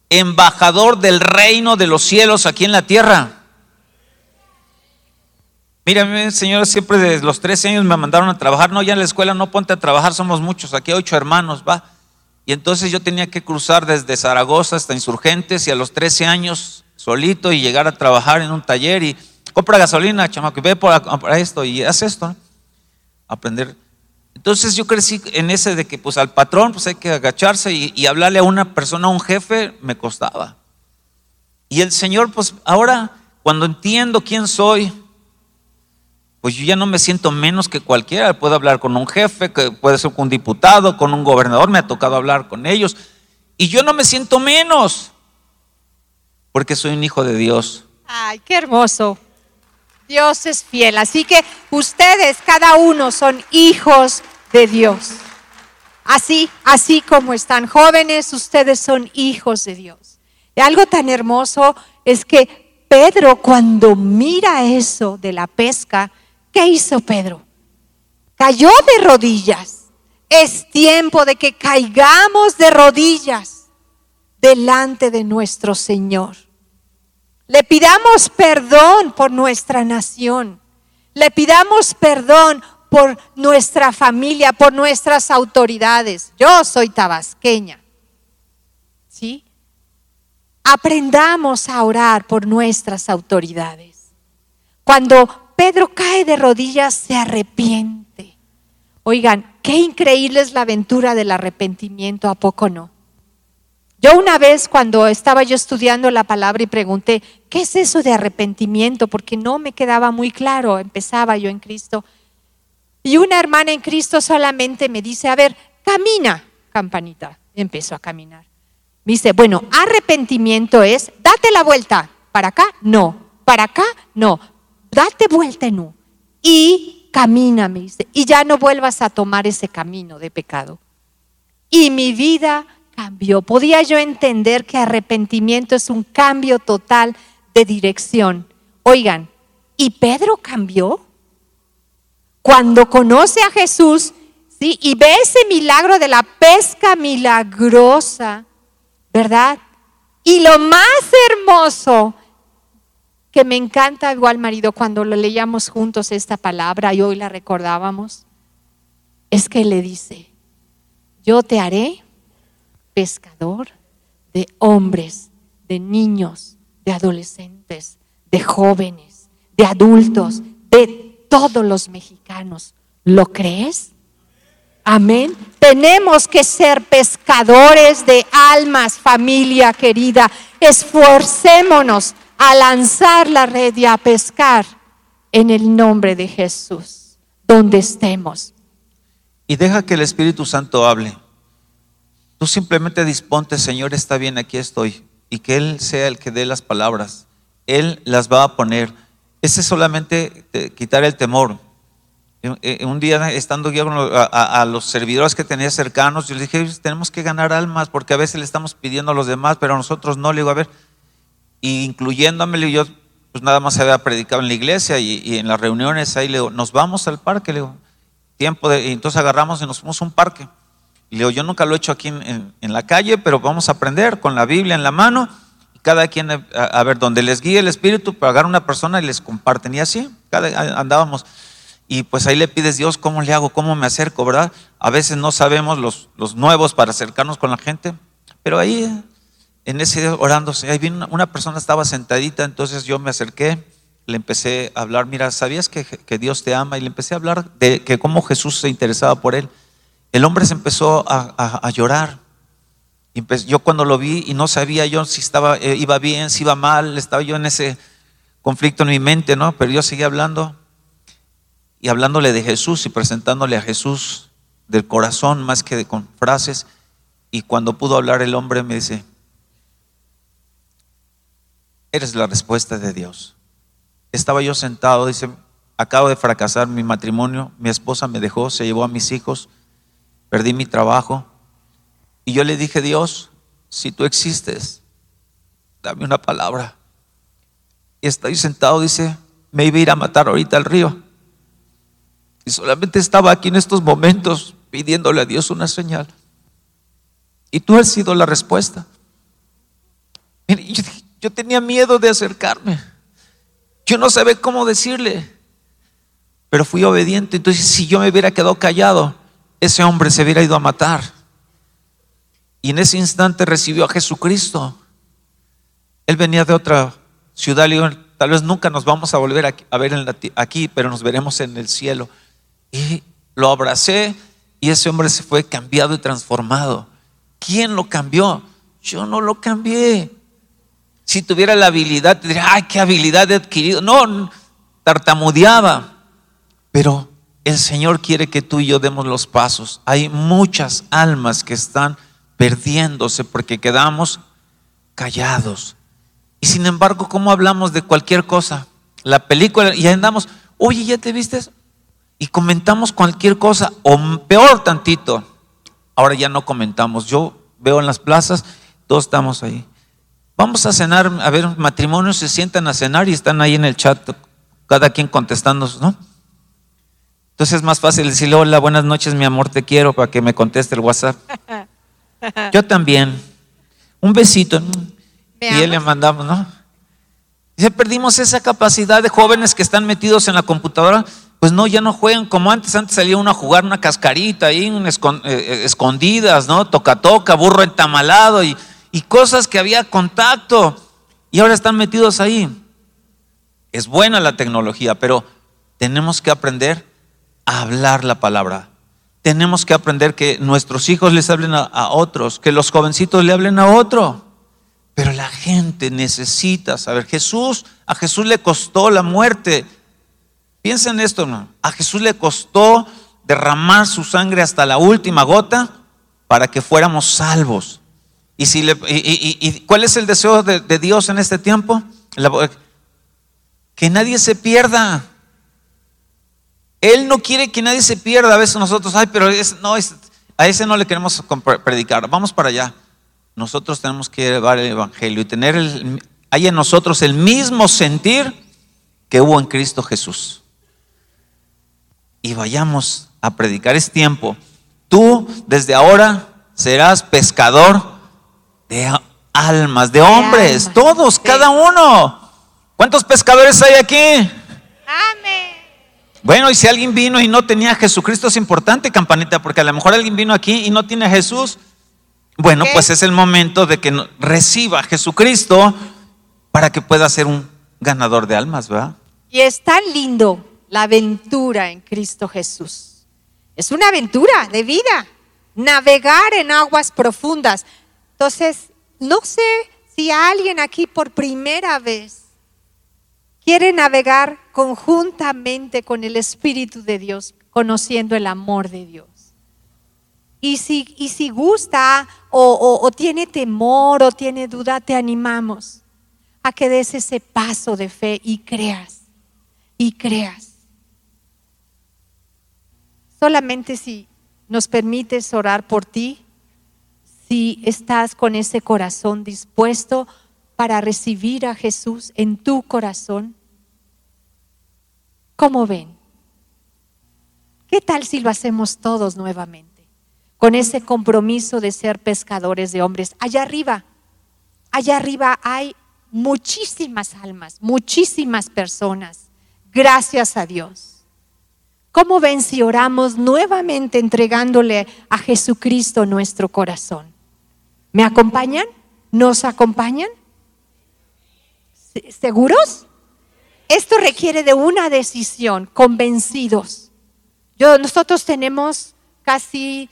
Embajador del reino de los cielos aquí en la tierra. Mira, a mí, Señor, siempre desde los 13 años me mandaron a trabajar. No, ya en la escuela no ponte a trabajar, somos muchos, aquí hay ocho hermanos, va. Y entonces yo tenía que cruzar desde Zaragoza hasta Insurgentes y a los 13 años solito y llegar a trabajar en un taller y compra gasolina, chamaco, y ve por, por esto y haz esto. ¿no? Aprender. Entonces yo crecí en ese de que pues al patrón pues hay que agacharse y, hablarle a una persona, a un jefe, me costaba. Y el Señor pues ahora cuando entiendo quién soy, pues yo ya no me siento menos que cualquiera. Puedo hablar con un jefe, puede ser con un diputado, con un gobernador, me ha tocado hablar con ellos. Y yo no me siento menos, porque soy un hijo de Dios. Ay, qué hermoso. Dios es fiel. Así que ustedes, cada uno, son hijos de Dios. Así, así como están jóvenes, ustedes son hijos de Dios. Y algo tan hermoso es que Pedro, cuando mira eso de la pesca, ¿qué hizo Pedro? Cayó de rodillas. Es tiempo de que caigamos de rodillas delante de nuestro Señor. Le pidamos perdón por nuestra nación. Le pidamos perdón por nuestra familia, por nuestras autoridades. Yo soy tabasqueña. ¿Sí? Aprendamos a orar por nuestras autoridades. Cuando Pedro cae de rodillas, se arrepiente. Oigan, qué increíble es la aventura del arrepentimiento, ¿a poco no? Yo una vez cuando estaba yo estudiando la palabra y pregunté, ¿qué es eso de arrepentimiento? Porque no me quedaba muy claro, empezaba yo en Cristo. Y una hermana en Cristo solamente me dice, a ver, camina, campanita. Empezó a caminar. Me dice, bueno, arrepentimiento es, date la vuelta. ¿Para acá? No. ¿Para acá? No. Date vuelta U. Y camina, me dice. Y ya no vuelvas a tomar ese camino de pecado. Y mi vida cambió. Podía yo entender que arrepentimiento es un cambio total de dirección. Oigan, ¿y Pedro cambió? Cuando conoce a Jesús, ¿sí? Y ve ese milagro de la pesca milagrosa, ¿verdad? Y lo más hermoso que me encanta igual marido cuando lo leíamos juntos esta palabra y hoy la recordábamos, es que le dice, yo te haré pescador de hombres, de niños, de adolescentes, de jóvenes, de adultos, de todos los mexicanos. ¿Lo crees? Amén. Tenemos que ser pescadores de almas, familia querida. Esforcémonos a lanzar la red y a pescar en el nombre de Jesús, donde estemos. Y deja que el Espíritu Santo hable. Tú simplemente disponte, Señor, está bien, aquí estoy. Y que Él sea el que dé las palabras. Él las va a poner. Ese es solamente eh, quitar el temor. Eh, Un día estando yo a, los servidores que tenía cercanos, yo les dije, tenemos que ganar almas porque a veces le estamos pidiendo a los demás, pero a nosotros no. Le digo, a ver, y incluyéndome, yo pues nada más había predicado en la iglesia y, en las reuniones ahí le digo, nos vamos al parque, le digo, tiempo de, entonces agarramos y nos fuimos a un parque. Le digo, yo nunca lo he hecho aquí en, la calle, pero vamos a aprender con la Biblia en la mano cada quien, a, a ver, donde les guíe el Espíritu, agarrar una persona y les comparten. Y así, cada, andábamos. Y pues ahí le pides, Dios, ¿cómo le hago? ¿Cómo me acerco? ¿Verdad? A veces no sabemos los, los nuevos para acercarnos con la gente, pero ahí, en ese día orándose, ahí vino una, persona, estaba sentadita, entonces yo me acerqué, le empecé a hablar, mira, ¿sabías que, que Dios te ama? Y le empecé a hablar de que cómo Jesús se interesaba por él. El hombre se empezó a- a llorar. Empe- yo cuando lo vi y no sabía yo si estaba, eh, iba bien, si iba mal, estaba yo en ese conflicto en mi mente, ¿no? Pero yo seguía hablando y hablándole de Jesús y presentándole a Jesús. del corazón más que con frases. Y cuando pudo hablar el hombre me dice, eres la respuesta de Dios. Estaba yo sentado, dice, acabo de fracasar mi matrimonio, mi esposa me dejó, se llevó a mis hijos, perdí mi trabajo. Y yo le dije, Dios, si tú existes, dame una palabra. Y estoy sentado, dice, me iba a ir a matar ahorita al río. Y solamente estaba aquí en estos momentos pidiéndole a Dios una señal. Y tú has sido la respuesta. Yo, yo tenía miedo de acercarme. Yo no sabía cómo decirle. Pero fui obediente. Entonces, si yo me hubiera quedado callado, ese hombre se hubiera ido a matar. Y en ese instante recibió a Jesucristo. Él venía de otra ciudad. Tal vez nunca nos vamos a volver a ver aquí, pero nos veremos en el cielo. Y lo abracé y ese hombre se fue cambiado y transformado. ¿Quién lo cambió? Yo no lo cambié. Si tuviera la habilidad, te diría, ay, qué habilidad he adquirido. No, tartamudeaba. Pero el Señor quiere que tú y yo demos los pasos. Hay muchas almas que están perdiéndose porque quedamos callados. Y sin embargo, ¿cómo hablamos de cualquier cosa? La película, y andamos, oye, ¿ya te viste? Y comentamos cualquier cosa, o peor tantito. Ahora ya no comentamos. Yo veo en las plazas, todos estamos ahí. Vamos a cenar, a ver, matrimonios se sientan a cenar y están ahí en el chat, cada quien contestando, ¿no? Entonces es más fácil decirle, hola, buenas noches, mi amor, te quiero, para que me conteste el WhatsApp. Yo también. Un besito. Y él le mandamos, ¿no? Dice, perdimos esa capacidad de jóvenes que están metidos en la computadora. Pues no, ya no juegan como antes. Antes salía uno a jugar una cascarita ahí, eh, eh, escondidas, ¿no? Toca toca, burro entamalado y, y cosas que había contacto. Y ahora están metidos ahí. Es buena la tecnología, pero tenemos que aprender a hablar la palabra tenemos que aprender que nuestros hijos les hablen a, otros, que los jovencitos le hablen a otro. Pero la gente necesita saber, Jesús, a Jesús le costó la muerte. Piensen esto, ¿no? A Jesús le costó derramar su sangre hasta la última gota para que fuéramos salvos. ¿Y, si le, y, cuál es el deseo de, de Dios en este tiempo? que nadie se pierda. Él no quiere que nadie se pierda. A veces nosotros, ay, pero no, a ese no le queremos predicar. Vamos para allá. Nosotros tenemos que llevar el Evangelio y tener el, hay en nosotros el mismo sentir que hubo en Cristo Jesús. Y vayamos a predicar. Es tiempo. Tú desde ahora serás pescador de almas, de hombres, todos, cada uno. ¿Cuántos pescadores hay aquí? Bueno, y si alguien vino y no tenía a Jesucristo, es importante, campanita, porque a lo mejor alguien vino aquí y no tiene a Jesús. Bueno, pues es el momento de que reciba a Jesucristo para que pueda ser un ganador de almas, ¿verdad? Y es tan lindo la aventura en Cristo Jesús. Es una aventura de vida, navegar en aguas profundas. Entonces, no sé si alguien aquí por primera vez quiere navegar conjuntamente con el Espíritu de Dios, conociendo el amor de Dios. Y si, y si gusta o, o tiene temor o tiene duda, te animamos a que des ese paso de fe y creas, y creas. Solamente si nos permites orar por ti, si estás con ese corazón dispuesto para recibir a Jesús en tu corazón, ¿Cómo ven? ¿Qué tal si lo hacemos todos nuevamente? Con ese compromiso de ser pescadores de hombres. Allá arriba, allá arriba hay muchísimas almas, muchísimas personas. Gracias a Dios. ¿Cómo ven si oramos nuevamente entregándole a Jesucristo nuestro corazón? ¿Me acompañan? ¿Nos acompañan? ¿Seguros? Esto requiere de una decisión, convencidos. Yo, nosotros tenemos casi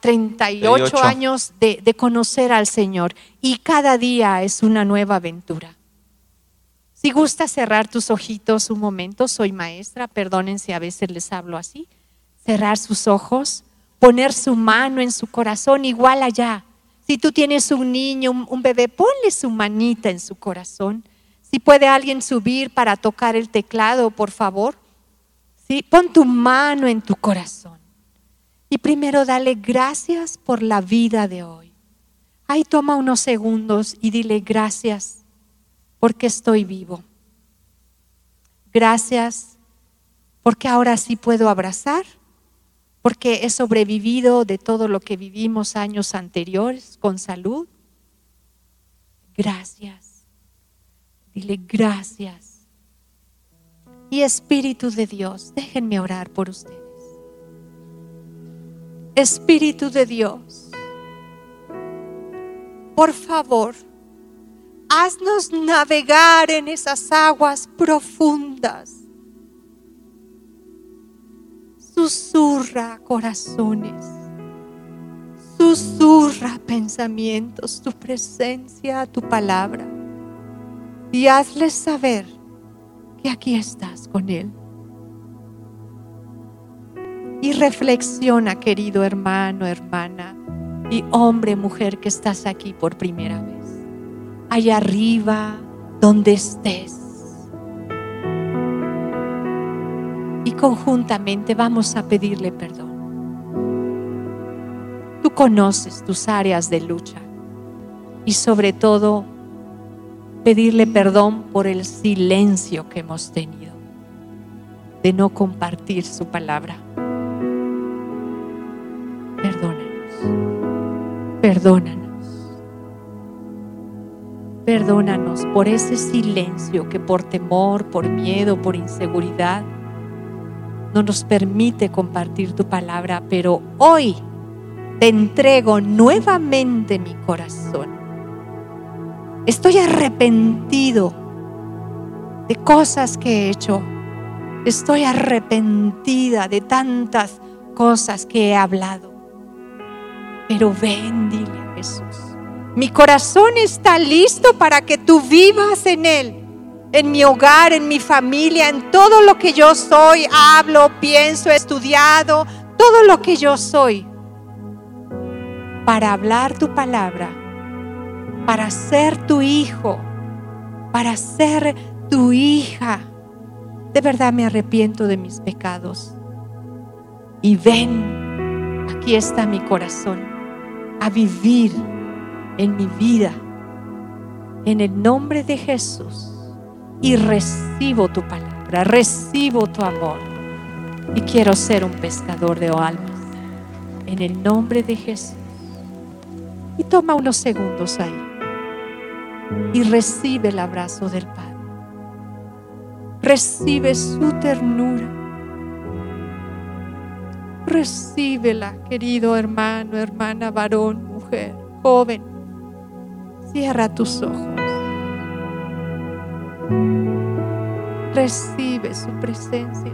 38 ah, años de, de conocer al Señor y cada día es una nueva aventura. Si gusta cerrar tus ojitos un momento, soy maestra, perdonen si a veces les hablo así, cerrar sus ojos, poner su mano en su corazón, igual allá. Si tú tienes un niño, un bebé, ponle su manita en su corazón. Si puede alguien subir para tocar el teclado, por favor. ¿Sí? Pon tu mano en tu corazón. Y primero dale gracias por la vida de hoy. Ahí toma unos segundos y dile gracias porque estoy vivo. Gracias porque ahora sí puedo abrazar, porque he sobrevivido de todo lo que vivimos años anteriores con salud. Gracias. Dile gracias. Y Espíritu de Dios, déjenme orar por ustedes. Espíritu de Dios, por favor, haznos navegar en esas aguas profundas. Susurra corazones, susurra pensamientos, tu presencia, tu palabra. Y hazles saber que aquí estás con Él. Y reflexiona, querido hermano, hermana, y hombre, mujer que estás aquí por primera vez. Allá arriba, donde estés. Y conjuntamente vamos a pedirle perdón. Tú conoces tus áreas de lucha y sobre todo pedirle perdón por el silencio que hemos tenido de no compartir su palabra. Perdónanos. Perdónanos. Perdónanos por ese silencio que por temor, por miedo, por inseguridad no nos permite compartir tu palabra, pero hoy te entrego nuevamente mi corazón. Estoy arrepentido de cosas que he hecho. Estoy arrepentida de tantas cosas que he hablado. Pero ven, dile a Jesús. Mi corazón está listo para que tú vivas en él, en mi hogar, en mi familia, en todo lo que yo soy, hablo, pienso, he estudiado, todo lo que yo soy, para hablar tu palabra, para ser tu hijo, para ser tu hija. De verdad me arrepiento de mis pecados. Y ven, aquí está mi corazón, a vivir en mi vida, en el nombre de Jesús. Y recibo tu palabra, recibo tu amor. Y quiero ser un pescador de almas, en el nombre de Jesús. Y toma unos segundos ahí y recibe el abrazo del Padre. Recibe su ternura. Recíbela, querido hermano, hermana, varón, mujer, joven. Cierra tus ojos. Recibe su presencia.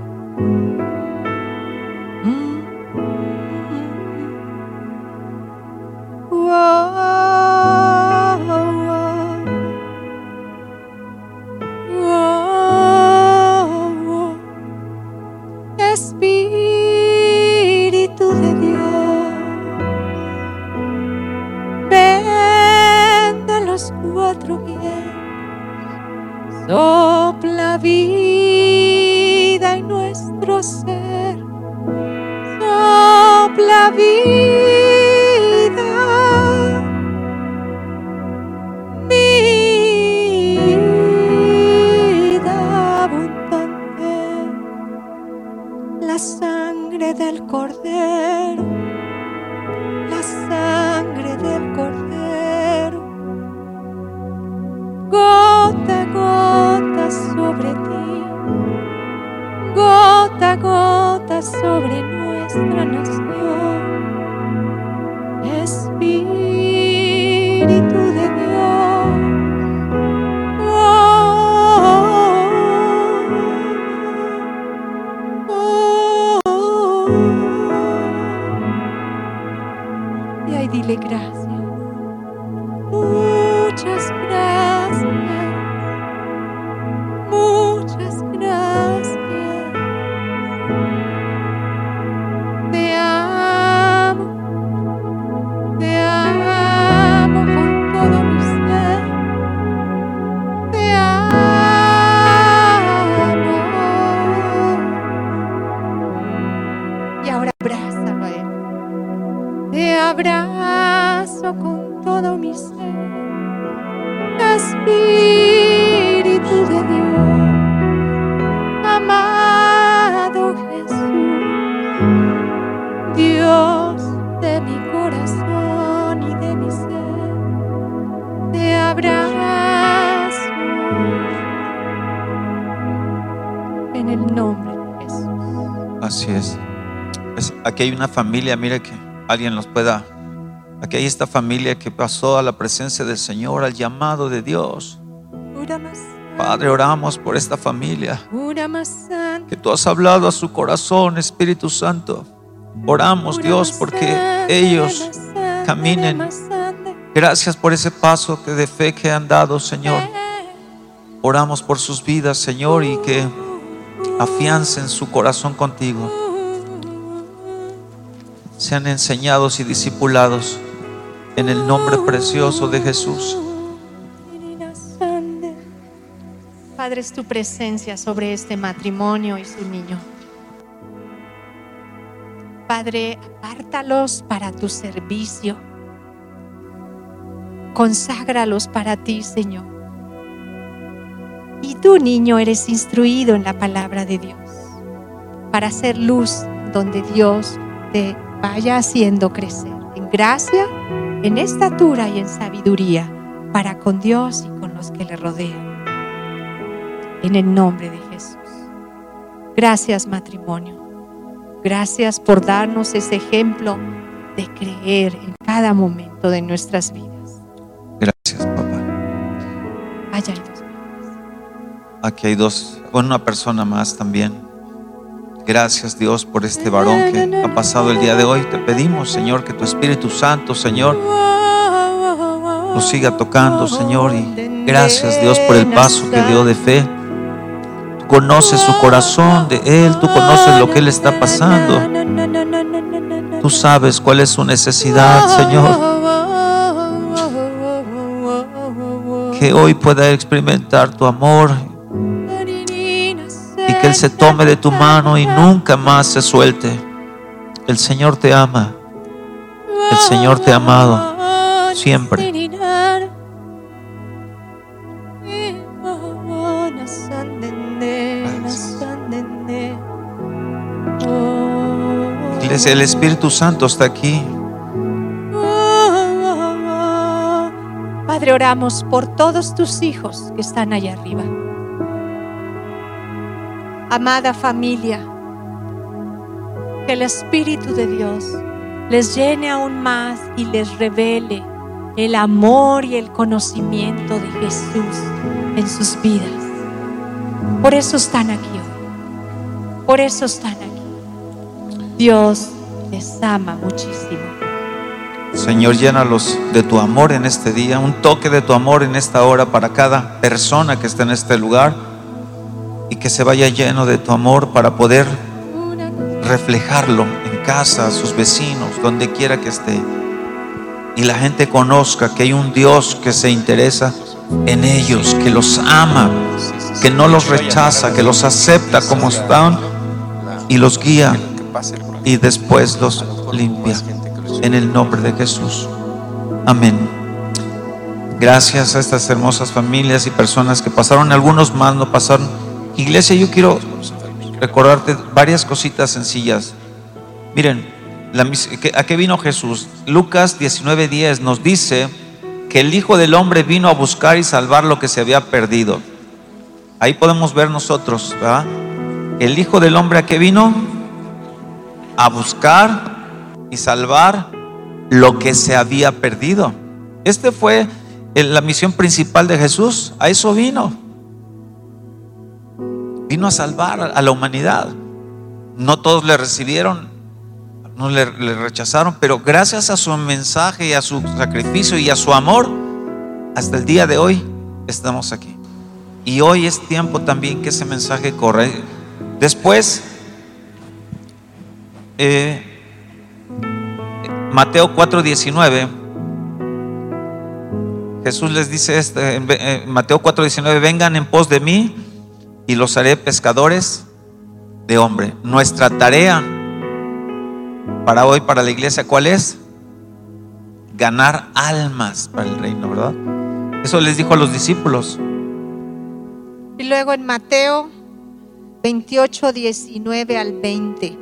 Aquí hay una familia, mire que alguien los pueda. Aquí hay esta familia que pasó a la presencia del Señor, al llamado de Dios. Padre, oramos por esta familia. Que tú has hablado a su corazón, Espíritu Santo. Oramos, Dios, porque ellos caminen. Gracias por ese paso que de fe que han dado, Señor. Oramos por sus vidas, Señor, y que afiancen su corazón contigo. Sean enseñados y discipulados en el nombre precioso de Jesús. Padre, es tu presencia sobre este matrimonio y su niño. Padre, apártalos para tu servicio. Conságralos para ti, Señor. Y tú, niño, eres instruido en la palabra de Dios para hacer luz donde Dios te vaya haciendo crecer en gracia, en estatura y en sabiduría para con Dios y con los que le rodean en el nombre de Jesús. Gracias matrimonio. Gracias por darnos ese ejemplo de creer en cada momento de nuestras vidas. Gracias, papá. Allá hay dos. Aquí hay dos, bueno, una persona más también. Gracias Dios por este varón que ha pasado el día de hoy. Te pedimos, Señor, que tu Espíritu Santo, Señor, lo siga tocando, Señor. Y gracias Dios por el paso que dio de fe. Tú conoces su corazón de Él, tú conoces lo que Él está pasando. Tú sabes cuál es su necesidad, Señor. Que hoy pueda experimentar tu amor que Él se tome de tu mano y nunca más se suelte. El Señor te ama. El Señor te ha amado siempre. Iglesia, el Espíritu Santo está aquí. Padre, oramos por todos tus hijos que están allá arriba. Amada familia, que el Espíritu de Dios les llene aún más y les revele el amor y el conocimiento de Jesús en sus vidas. Por eso están aquí hoy. Por eso están aquí. Dios les ama muchísimo. Señor, llénalos de tu amor en este día, un toque de tu amor en esta hora para cada persona que está en este lugar y que se vaya lleno de tu amor para poder reflejarlo en casa, a sus vecinos, donde quiera que esté. Y la gente conozca que hay un Dios que se interesa en ellos, que los ama, que no los rechaza, que los acepta como están y los guía y después los limpia. En el nombre de Jesús. Amén. Gracias a estas hermosas familias y personas que pasaron, algunos más no pasaron. Iglesia, yo quiero recordarte varias cositas sencillas. Miren, la ¿a qué vino Jesús? Lucas 19:10 nos dice que el Hijo del Hombre vino a buscar y salvar lo que se había perdido. Ahí podemos ver nosotros, ¿verdad? El Hijo del Hombre a qué vino? A buscar y salvar lo que se había perdido. Este fue la misión principal de Jesús. A eso vino. Vino a salvar a la humanidad. No todos le recibieron, no le, rechazaron, pero gracias a su mensaje y a su sacrificio y a su amor, hasta el día de hoy estamos aquí. Y hoy es tiempo también que ese mensaje corre. Después, eh, Mateo 4:19, Jesús les dice este, en eh, Mateo 4:19, vengan en pos de mí y los haré pescadores de hombre. Nuestra tarea para hoy, para la iglesia, ¿cuál es? Ganar almas para el reino, ¿verdad? Eso les dijo a los discípulos. Y luego en Mateo 28, 19 al 20.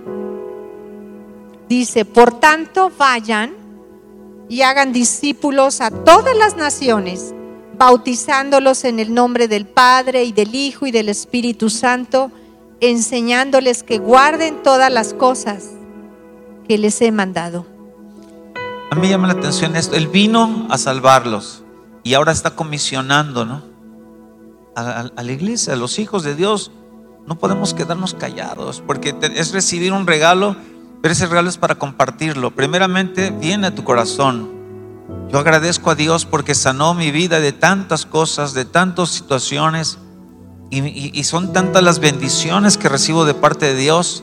Dice, por tanto, vayan y hagan discípulos a todas las naciones, bautizándolos en el nombre del Padre y del Hijo y del Espíritu Santo, enseñándoles que guarden todas las cosas que les he mandado. A mí llama la atención esto. Él vino a salvarlos y ahora está comisionando, ¿no? A, a- la iglesia, a los hijos de Dios. No podemos quedarnos callados porque es recibir un regalo, pero ese regalo es para compartirlo. Primeramente, viene a tu corazón. Yo agradezco a Dios porque sanó mi vida de tantas cosas, de tantas situaciones. Y, son tantas las bendiciones que recibo de parte de Dios.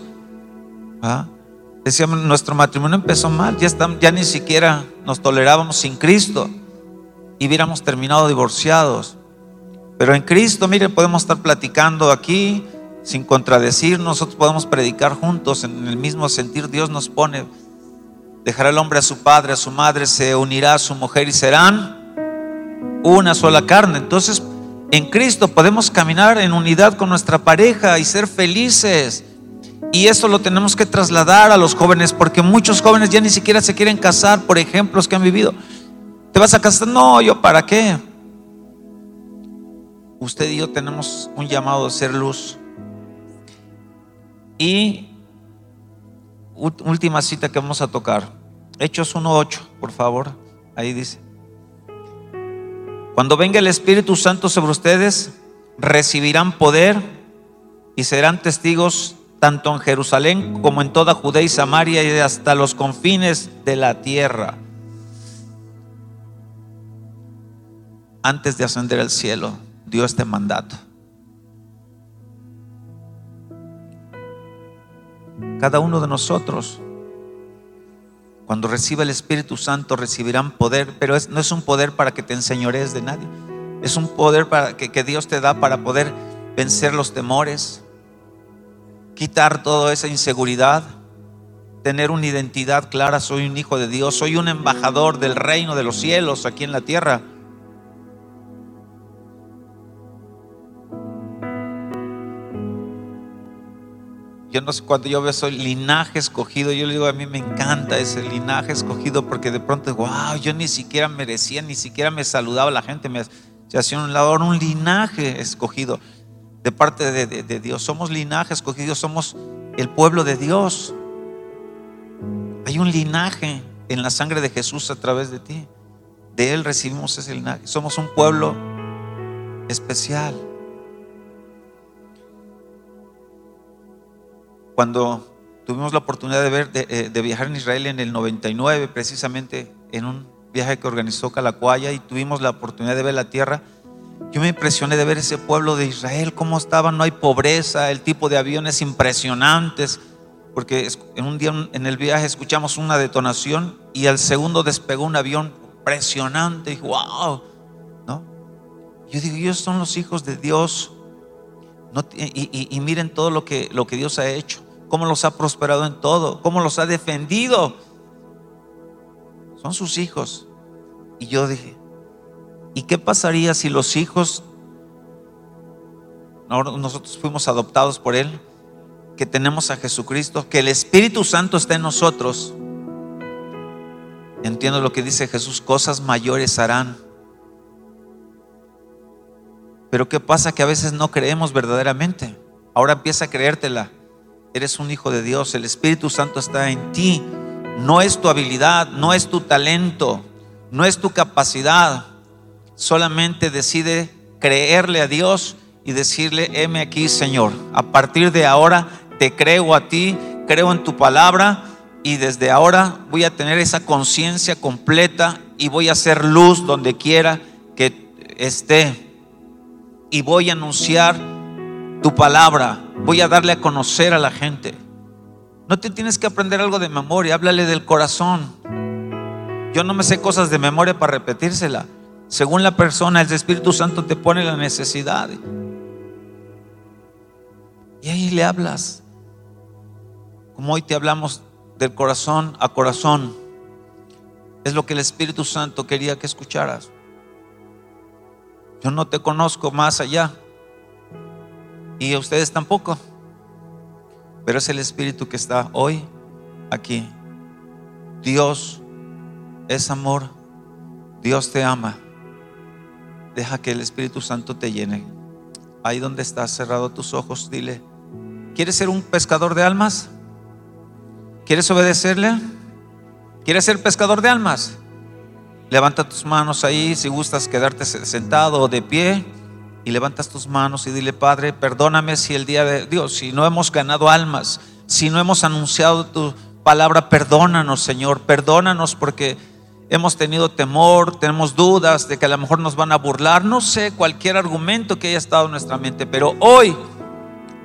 Decíamos, nuestro matrimonio empezó mal, ya, ya ni siquiera nos tolerábamos sin Cristo y hubiéramos terminado divorciados. Pero en Cristo, miren, podemos estar platicando aquí sin contradecir, nosotros podemos predicar juntos en el mismo sentir. Dios nos pone, dejará el hombre a su padre, a su madre, se unirá a su mujer y serán una sola carne. Entonces, en Cristo podemos caminar en unidad con nuestra pareja y ser felices. Y eso lo tenemos que trasladar a los jóvenes, porque muchos jóvenes ya ni siquiera se quieren casar por ejemplos que han vivido. ¿Te vas a casar? No, yo para qué. Usted y yo tenemos un llamado a ser luz. Y última cita que vamos a tocar. Hechos 1.8, por favor. Ahí dice. Cuando venga el Espíritu Santo sobre ustedes, recibirán poder y serán testigos tanto en Jerusalén como en toda Judea y Samaria y hasta los confines de la tierra. Antes de ascender al cielo, dio este mandato. Cada uno de nosotros, cuando reciba el Espíritu Santo, recibirán poder, pero es- no es un poder para que te enseñores de nadie. Es un poder para que, que Dios te da para poder vencer los temores, quitar toda esa inseguridad, tener una identidad clara, soy un hijo de Dios, soy un embajador del reino de los cielos aquí en la tierra. Yo no sé, cuando yo veo soy linaje escogido, yo le digo a mí me encanta ese linaje escogido porque de pronto, wow, yo ni siquiera merecía, ni siquiera me saludaba la gente, me hacía un lado, un linaje escogido de parte de, de- de Dios. Somos linaje escogido, somos el pueblo de Dios. Hay un linaje en la sangre de Jesús a través de ti. De Él recibimos ese linaje. Somos un pueblo especial. Cuando tuvimos la oportunidad de ver, de, eh, viajar en Israel en el 99, precisamente en un viaje que organizó Calacuaya y tuvimos la oportunidad de ver la tierra, yo me impresioné de ver ese pueblo de Israel, cómo estaba, no hay pobreza, el tipo de aviones impresionantes, porque en un día en el viaje escuchamos una detonación y al segundo despegó un avión impresionante, y wow, ¿no? Yo digo, ellos son los hijos de Dios, y, miren todo lo que Dios ha hecho, cómo los ha prosperado en todo, cómo los ha defendido. Son sus hijos. Y yo dije, ¿y qué pasaría si los hijos, nosotros fuimos adoptados por Él, que tenemos a Jesucristo, que el Espíritu Santo está en nosotros? Entiendo lo que dice Jesús, cosas mayores harán. Pero ¿qué pasa? Que a veces no creemos verdaderamente. Ahora empieza a creértela. Eres un hijo de Dios, el Espíritu Santo está en ti. No es tu habilidad, no es tu talento, no es tu capacidad. Solamente decide creerle a Dios y decirle, heme aquí, Señor. A partir de ahora te creo a ti, creo en tu palabra y desde ahora voy a tener esa conciencia completa y voy a hacer luz donde quiera que esté. Y voy a anunciar tu palabra, voy a darle a conocer a la gente. No te tienes que aprender algo de memoria, háblale del corazón. Yo no me sé cosas de memoria para repetírsela. Según la persona, el Espíritu Santo te pone la necesidad. Y ahí le hablas. Como hoy te hablamos del corazón a corazón. Es lo que el Espíritu Santo quería que escucharas. Yo no te conozco más allá. Y a ustedes tampoco. Pero es el Espíritu que está hoy aquí. Dios es amor. Dios te ama. Deja que el Espíritu Santo te llene. Ahí donde estás cerrado tus ojos, dile, ¿Quieres ser un pescador de almas? ¿Quieres obedecerle? ¿Quieres ser pescador de almas? Levanta tus manos ahí si gustas quedarte sentado o de pie y levantas tus manos y dile, Padre, perdóname si el día de Dios, si no hemos ganado almas, si no hemos anunciado tu palabra, perdónanos, Señor, perdónanos porque hemos tenido temor, tenemos dudas de que a lo mejor nos van a burlar, no sé, cualquier argumento que haya estado en nuestra mente, pero hoy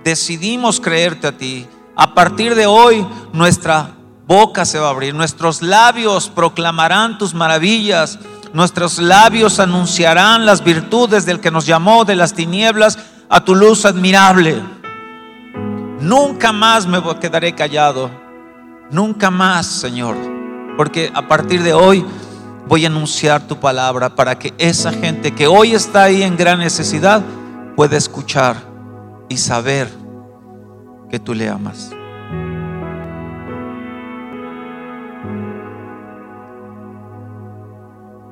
decidimos creerte a ti. A partir de hoy nuestra boca se va a abrir, nuestros labios proclamarán tus maravillas, nuestros labios anunciarán las virtudes del que nos llamó de las tinieblas a tu luz admirable. Nunca más me quedaré callado, nunca más, Señor, porque a partir de hoy voy a anunciar tu palabra para que esa gente que hoy está ahí en gran necesidad pueda escuchar y saber que tú le amas.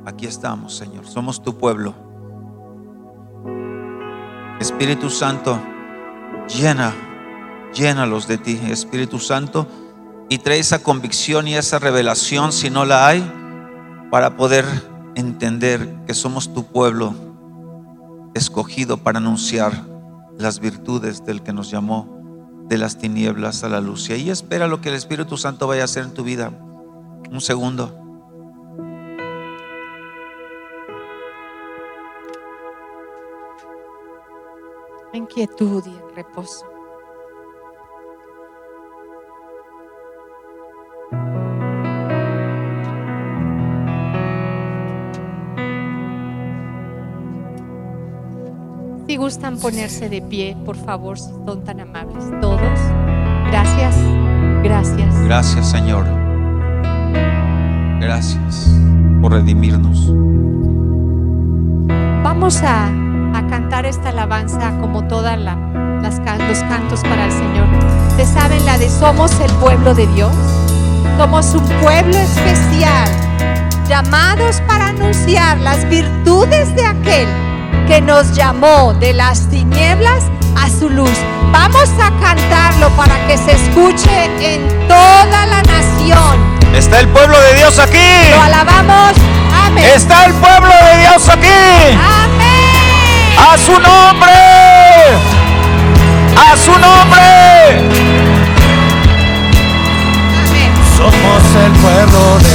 Aquí estamos, Señor. Somos tu pueblo. Espíritu Santo, llena, llénalos de ti, Espíritu Santo, y trae esa convicción y esa revelación, si no la hay, para poder entender que somos tu pueblo escogido para anunciar las virtudes del que nos llamó de las tinieblas a la luz. Y espera lo que el Espíritu Santo vaya a hacer en tu vida. Un segundo. En quietud y en reposo. Si gustan ponerse de pie, por favor, si son tan amables, todos. Gracias, gracias. Gracias, Señor. Gracias por redimirnos. Vamos a a cantar esta alabanza como todos las los cantos para el Señor. ¿Ustedes saben la de somos el pueblo de Dios? Somos un pueblo especial, llamados para anunciar las virtudes de aquel que nos llamó de las tinieblas a su luz. Vamos a cantarlo para que se escuche en toda la nación. Está el pueblo de Dios aquí. Lo alabamos. Amén. Está el pueblo de Dios aquí. Amén. A su nombre. A su nombre. Somos el pueblo de Dios.